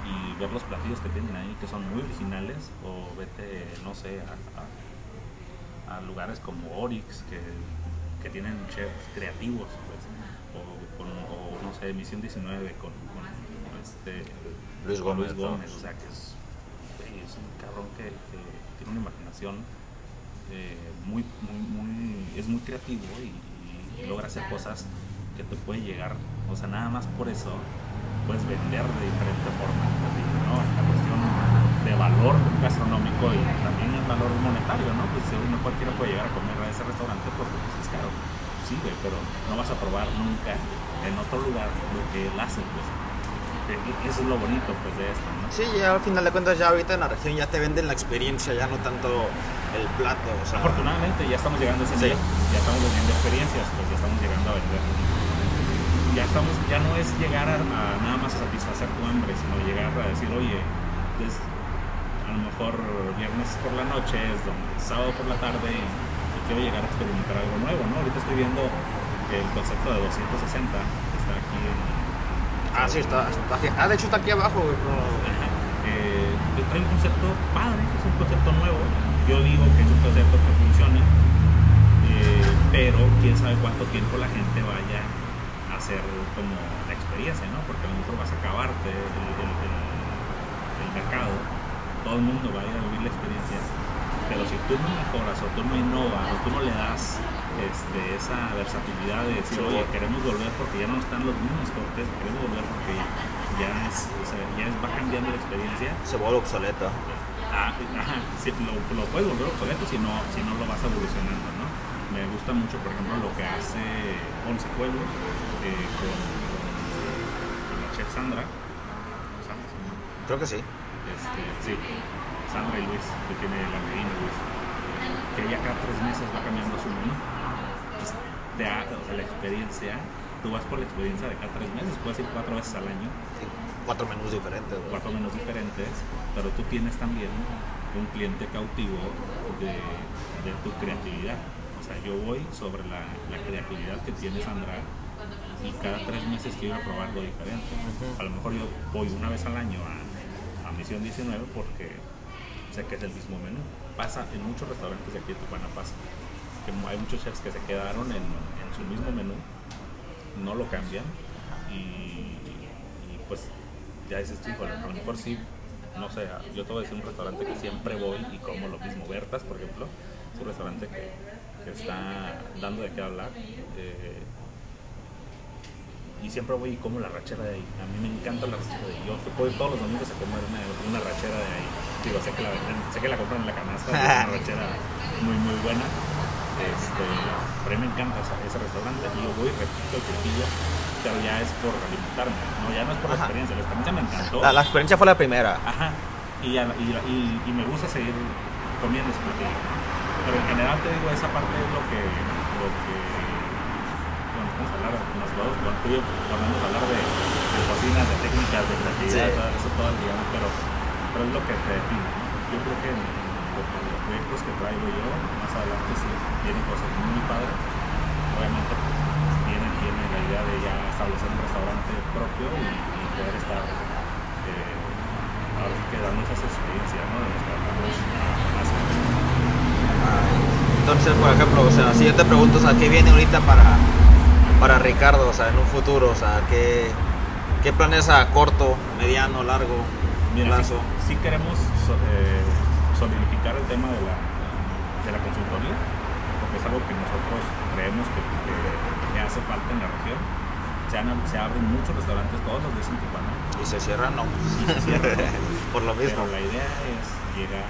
y ver los platillos que tienen ahí que son muy originales o vete, no sé, a, a- a lugares como Orix que, que tienen chefs creativos, pues, o, con, o, no sé, Misión 19 con, con, este, Luis con Gómez, Luis ¿no? Gómez, o sea, que es, es un cabrón que, imaginación eh, muy, muy, muy, es muy creativo y, logra hacer cosas que te puede llegar, o sea, nada más por eso puedes vender de diferente forma, ¿no? La cuestión de valor gastronómico y también el valor monetario, ¿no? Pues uno cualquiera puede llegar a comer a ese restaurante porque pues, es caro, sí, pero no vas a probar nunca en otro lugar lo que él hace, pues. Eso es lo bonito, pues, de esto, ¿no? Sí, ya al final de cuentas ya ahorita en la región ya te venden la experiencia, ya no tanto el plato. O sea, Afortunadamente ya estamos llegando a ese Sí. nivel, ya estamos vendiendo experiencias, pues ya estamos llegando a vender. Ya estamos, ya no es llegar a, a nada más a satisfacer tu hambre, sino llegar a decir, oye, pues, a lo mejor viernes por la noche es donde sábado por la tarde y, y quiero llegar a experimentar algo nuevo, ¿no? Ahorita estoy viendo el concepto de 260 que está aquí en, Ah, está. Ah, de hecho está aquí abajo, güey. Eh, trae un concepto padre, es un concepto nuevo. Yo digo que es un concepto que funciona, eh, pero quién sabe cuánto tiempo la gente vaya a hacer como la experiencia, ¿no? Porque a lo mejor vas a acabarte el, el- el- el mercado, todo el mundo va a ir a vivir la experiencia, pero si tú no mejoras o tú no innovas o tú no le das este, esa versatilidad de decir, oye, queremos volver porque ya no están los mismos cortes, queremos volver porque ya, es, o sea, ya es- va cambiando la experiencia. Se vuelve obsoleta. Ah, ajá, sí, lo, lo puedes volver obsoleto si no, si no lo vas evolucionando, ¿no? Me gusta mucho, por ejemplo, lo que hace Once Pueblos eh, con, con la chef Sandra. Creo que sí. Este, sí, Sandra y Luis, que tiene la medina Luis, que ella cada tres meses va cambiando su menú. Entonces, te da, o sea, la experiencia, tú vas por la experiencia de cada tres meses, puedes ir cuatro veces al año, Sí, Cuatro menús diferentes. güey. cuatro menús diferentes, pero tú tienes también un cliente cautivo de, de tu creatividad. O sea, yo voy sobre la, la creatividad que tiene Sandra y cada tres meses quiero probar algo diferente. A lo mejor yo voy una vez al año a, a Misión 19 porque sé que es el mismo menú. Pasa en muchos restaurantes aquí de Tijuana, pasa. Que hay muchos chefs que se quedaron en, su mismo menú, no lo cambian y, pues ya dices, híjole, a lo mejor sí, no sé, yo te voy a decir un restaurante que siempre voy y como lo mismo, Bertas, por ejemplo, es un restaurante que, que está dando de qué hablar. eh, y siempre voy y como la rachera de ahí. A mí me encanta la rachera de ahí. Yo puedo ir todos los domingos a comer una, una rachera de ahí. Digo, sé que la venden, sé que la compran en la canasta, es una rachera muy, muy buena. Este, pero a mí me encanta ese restaurante y yo voy y repito el platillo, pero ya es por alimentarme, ¿no? ya no es por la Ajá. experiencia, la experiencia me encantó. La, la experiencia fue la primera. Ajá, y, ya- y, y- y me gusta seguir comiendo ese platillo. Pero en general te digo, esa parte es lo que, a tú y yo podemos hablar de, de cocinas, de técnicas, de creatividad, Sí. todo eso todo el día, ¿no? pero, pero es lo que te define. ¿no? Yo creo que en, en los proyectos que traigo yo, más adelante sí vienen cosas muy padres. Obviamente pues, tiene, tiene la idea de ya establecer un restaurante propio y, y poder estar eh, ahora sí que dando esas experiencias, ¿no? De los trabajadores más Entonces, por ejemplo, o sea, si yo te pregunto, sea, ¿qué viene ahorita para, para Ricardo, o sea, en un futuro, o sea, qué, qué planes a corto, mediano, largo Mira, plazo? sí queremos eh, solidificar el tema de la, de la consultoría, porque es algo que nosotros creemos que, que- que hace falta en la región. Se, han- se abren muchos restaurantes todos los días en Tijuana, Y se cierra, no. sí se cierran, ¿no? por lo mismo. pero la idea es llegar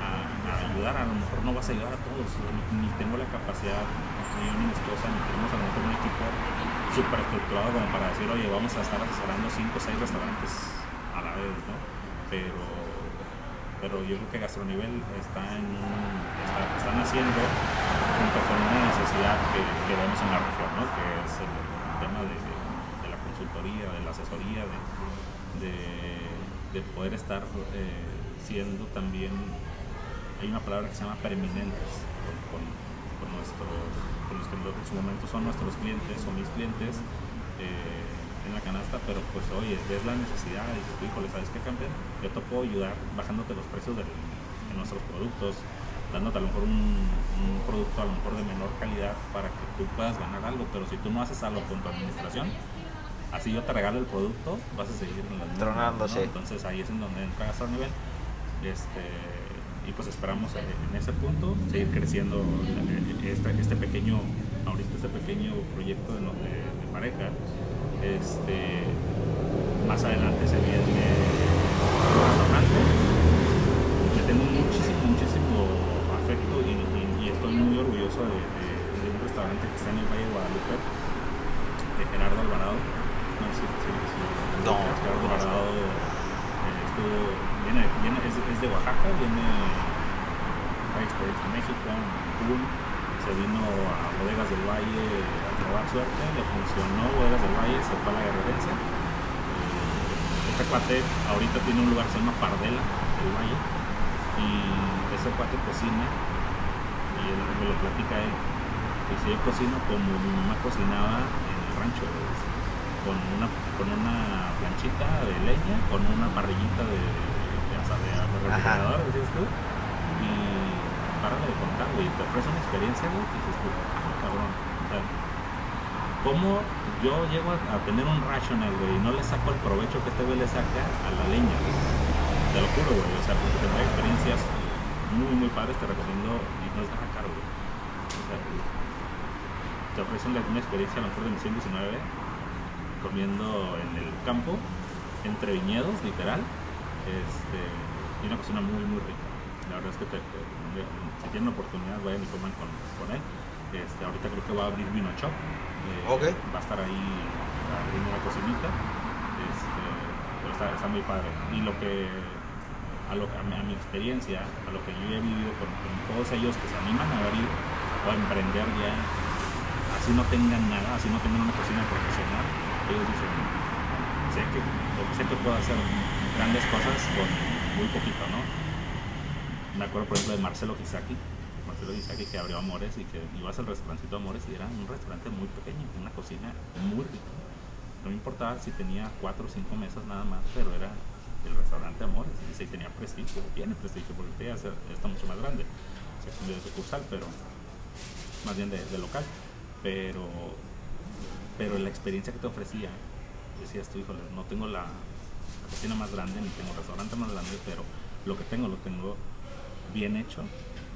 a, a ayudar, a lo mejor no vas a ayudar a todos, ni, tengo la capacidad, yo ni tenemos a lo mejor un equipo súper estructurado como para decir, oye, vamos a estar asesorando 5 o 6 restaurantes a la vez, ¿no? Pero, pero yo creo que Gastronivel está en está- están haciendo junto con una necesidad que, que vemos en la región, ¿no? Que es el tema de, de- de la consultoría, de la asesoría, de, de- de poder estar eh, siendo también, hay una palabra que se llama preeminentes con, con- con nuestros, con los que en su momento son nuestros clientes o mis clientes eh, en la canasta, pero pues oye, ves la necesidad y dices, híjole, ¿sabes qué campeón? Yo te puedo ayudar bajándote los precios de nuestros productos, dándote a lo mejor un, un producto a lo mejor de menor calidad para que tú puedas ganar algo, pero si tú no haces algo con tu administración, así yo te regalo el producto, vas a seguir en sí. Entonces ahí es en donde entra a nivel. Este, y pues esperamos en, ese punto seguir creciendo este, este pequeño, ahorita este pequeño proyecto de, de- pareja. Este, más adelante se viene un restaurante. Le tengo muchísimo, muchísimo afecto y, y- y estoy muy orgulloso de, de- de un restaurante que está en el Valle de Guadalupe, de Gerardo Alvarado. No sé si, si, si- No. Gerardo Alvarado eh, estuvo, viene, es, de Oaxaca, viene a México, en Cancún, se vino a Bodegas del Valle a probar suerte, le funcionó Bodegas del Valle, se fue a la guerrerense. Eh, este cuate ahorita tiene un lugar que se llama Pardela del Valle y ese cuate cocina y él me lo platica él. Dice, yo cocino como mi mamá cocinaba en el rancho, con una, con una planchita de leña, con una parrillita de, de, asa- de, de refrigerador, tú, y párale de contar, güey, te ofrece una experiencia, güey, que dices tú, ah, cabrón, o sea, ¿cómo yo llego a, tener un rational, güey, y no le saco el provecho que este güey le saca a la leña, güey? Te lo juro, güey, o sea, porque tendrá experiencias muy, muy padres, te recomiendo, y no es nada caro, güey. O sea, te ofrecen una experiencia a lo mejor de misión 19 comiendo en el campo, entre viñedos, literal, este, y una cocina muy, muy rica. La verdad es que te- te- si tienen oportunidad, vayan y coman con, con él. Este, ahorita creo que va a abrir Vino Shop. eh, Ok. Va a estar ahí abriendo una cocinita. Este, pero está, está muy padre. Y lo que, a, lo, a, mi, a mi experiencia, a lo que yo he vivido con, con todos ellos que se animan a abrir o a emprender ya, así no tengan nada, así no tengan una cocina profesional, ellos dicen, sé que, sé que puedo hacer grandes cosas con muy poquito, ¿no? Me acuerdo, por ejemplo, de Marcelo Gisaki, Marcelo Gisaki que abrió Amores y que ibas al restaurancito Amores y era un restaurante muy pequeño, una cocina muy rica. No me importaba si tenía cuatro o cinco mesas nada más, pero era el restaurante Amores y sí tenía prestigio, tiene prestigio porque te hace, está mucho más grande. Se cambió de sucursal, pero más bien de, de local. Pero, pero la experiencia que te ofrecía, decías tú, híjole, no tengo la cocina más grande ni tengo restaurante más grande, pero lo que tengo lo tengo bien hecho.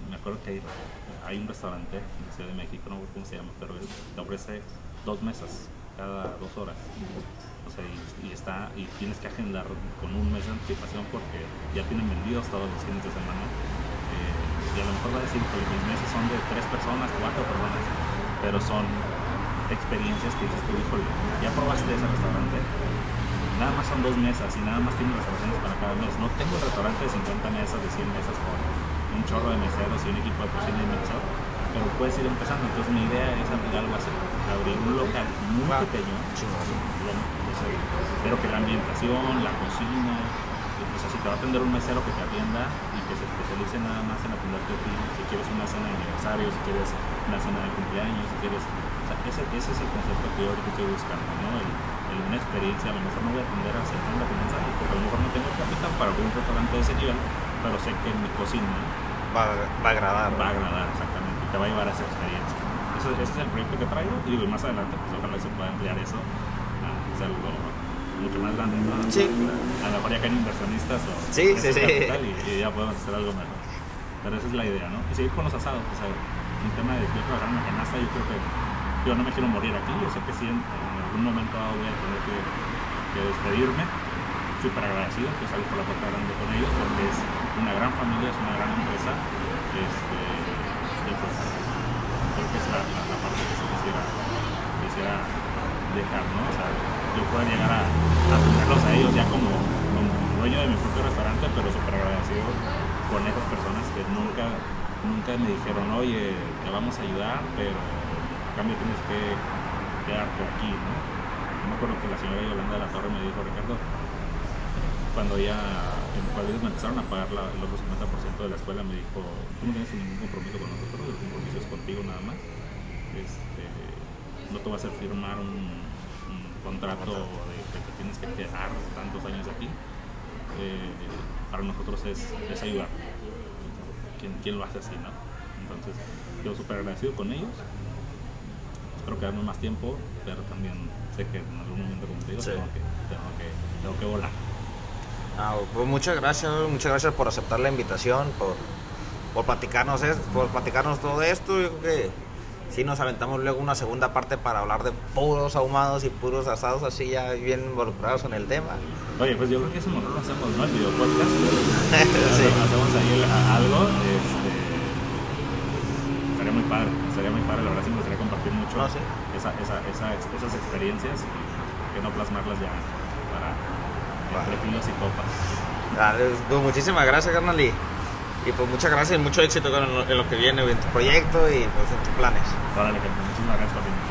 Me acuerdo que hay, un restaurante en la Ciudad de México, no recuerdo cómo se llama, pero te ofrece dos mesas cada dos horas. O sea, y, y está, y tienes que agendar con un mes de anticipación porque ya tienen vendidos todos los fines de semana. Eh, y a lo mejor va a decir que mis meses son de tres personas, cuatro personas, pero son experiencias que dices tú, híjole, ya probaste ese restaurante, nada más son dos mesas y nada más tienen reservaciones para cada mes. No tengo el restaurante de 50 mesas, de 100 mesas con un chorro de meseros y un equipo de cocina inmenso, pero puedes ir empezando. Entonces mi idea es abrir algo así, abrir un local muy pequeño, pero que la ambientación, la cocina, o sea, si te va a atender un mesero que te atienda y que se especialice nada más en atenderte a ti, si quieres una cena de aniversario, si quieres una cena de cumpleaños, si quieres, o sea, ese, ese es el concepto que yo ahorita estoy buscando, ¿no? El, el una experiencia, a lo mejor no voy a atender a 70 comensales, porque a lo mejor no tengo capital para un restaurante de ese nivel, pero sé que mi cocina Va, va a agradar. va a agradar exactamente y te va a llevar a esa experiencia. Ese, ese es el proyecto que traigo y digo, más adelante pues ojalá se pueda ampliar eso a hacerlo mucho más grande, ¿no? Sí. A lo mejor ya caen inversionistas o Sí, sí, sí. capital Y, y ya podemos hacer algo mejor. Pero esa es la idea, ¿no? Y seguir con los asados, o sea, un tema de yo trabajar en la canasta, yo creo que yo no me quiero morir aquí, yo sé que sí en algún momento voy a tener que, despedirme, súper agradecido que salí por la puerta grande con ellos porque es una gran familia, es una gran empresa, este, pues creo que es la, la- parte que se quisiera, quisiera dejar, ¿no? O yo puedo llegar a, a tenerlos a ellos ya como, como dueño de mi propio restaurante, pero súper agradecido con esas personas que nunca, nunca me dijeron, oye, te vamos a ayudar, pero a cambio tienes que quedarte aquí, ¿no? Me acuerdo que la señora Yolanda de la Torre me dijo, Ricardo, cuando ya cuando me empezaron a pagar la- el otro 50% de la escuela, me dijo, tú no tienes ningún compromiso con nosotros, el compromiso es contigo nada más. Este, no te vas a firmar un, un contrato de que te tienes que quedar tantos años aquí. Eh, para nosotros es, es ayudar. ¿Quién, ¿Quién lo hace así, no? Entonces, yo súper agradecido con ellos. Espero quedarme más tiempo, pero también sé que en algún momento, como te digo, Sí. tengo, que, tengo, que, tengo que volar. Ah, pues muchas gracias, muchas gracias por aceptar la invitación, por, por platicarnos es- por platicarnos todo esto. Yo creo que sí nos aventamos luego una segunda parte para hablar de puros ahumados y puros asados así ya bien involucrados en el tema. Oye, pues yo creo que eso mejor lo hacemos, ¿no? El video podcast. Sí. Hacemos ahí el- algo. Este, estaría muy padre, estaría muy padre. La verdad sí me gustaría compartir mucho No, sí. esa, esa, esa- esas experiencias y qué no plasmarlas ya para entre filos y copas. Dale, pues, muchísimas gracias, carnal. Y, y pues muchas gracias y mucho éxito lo- en lo que viene, en tu proyecto y pues en tus planes. Que muchísimas gracias invitación.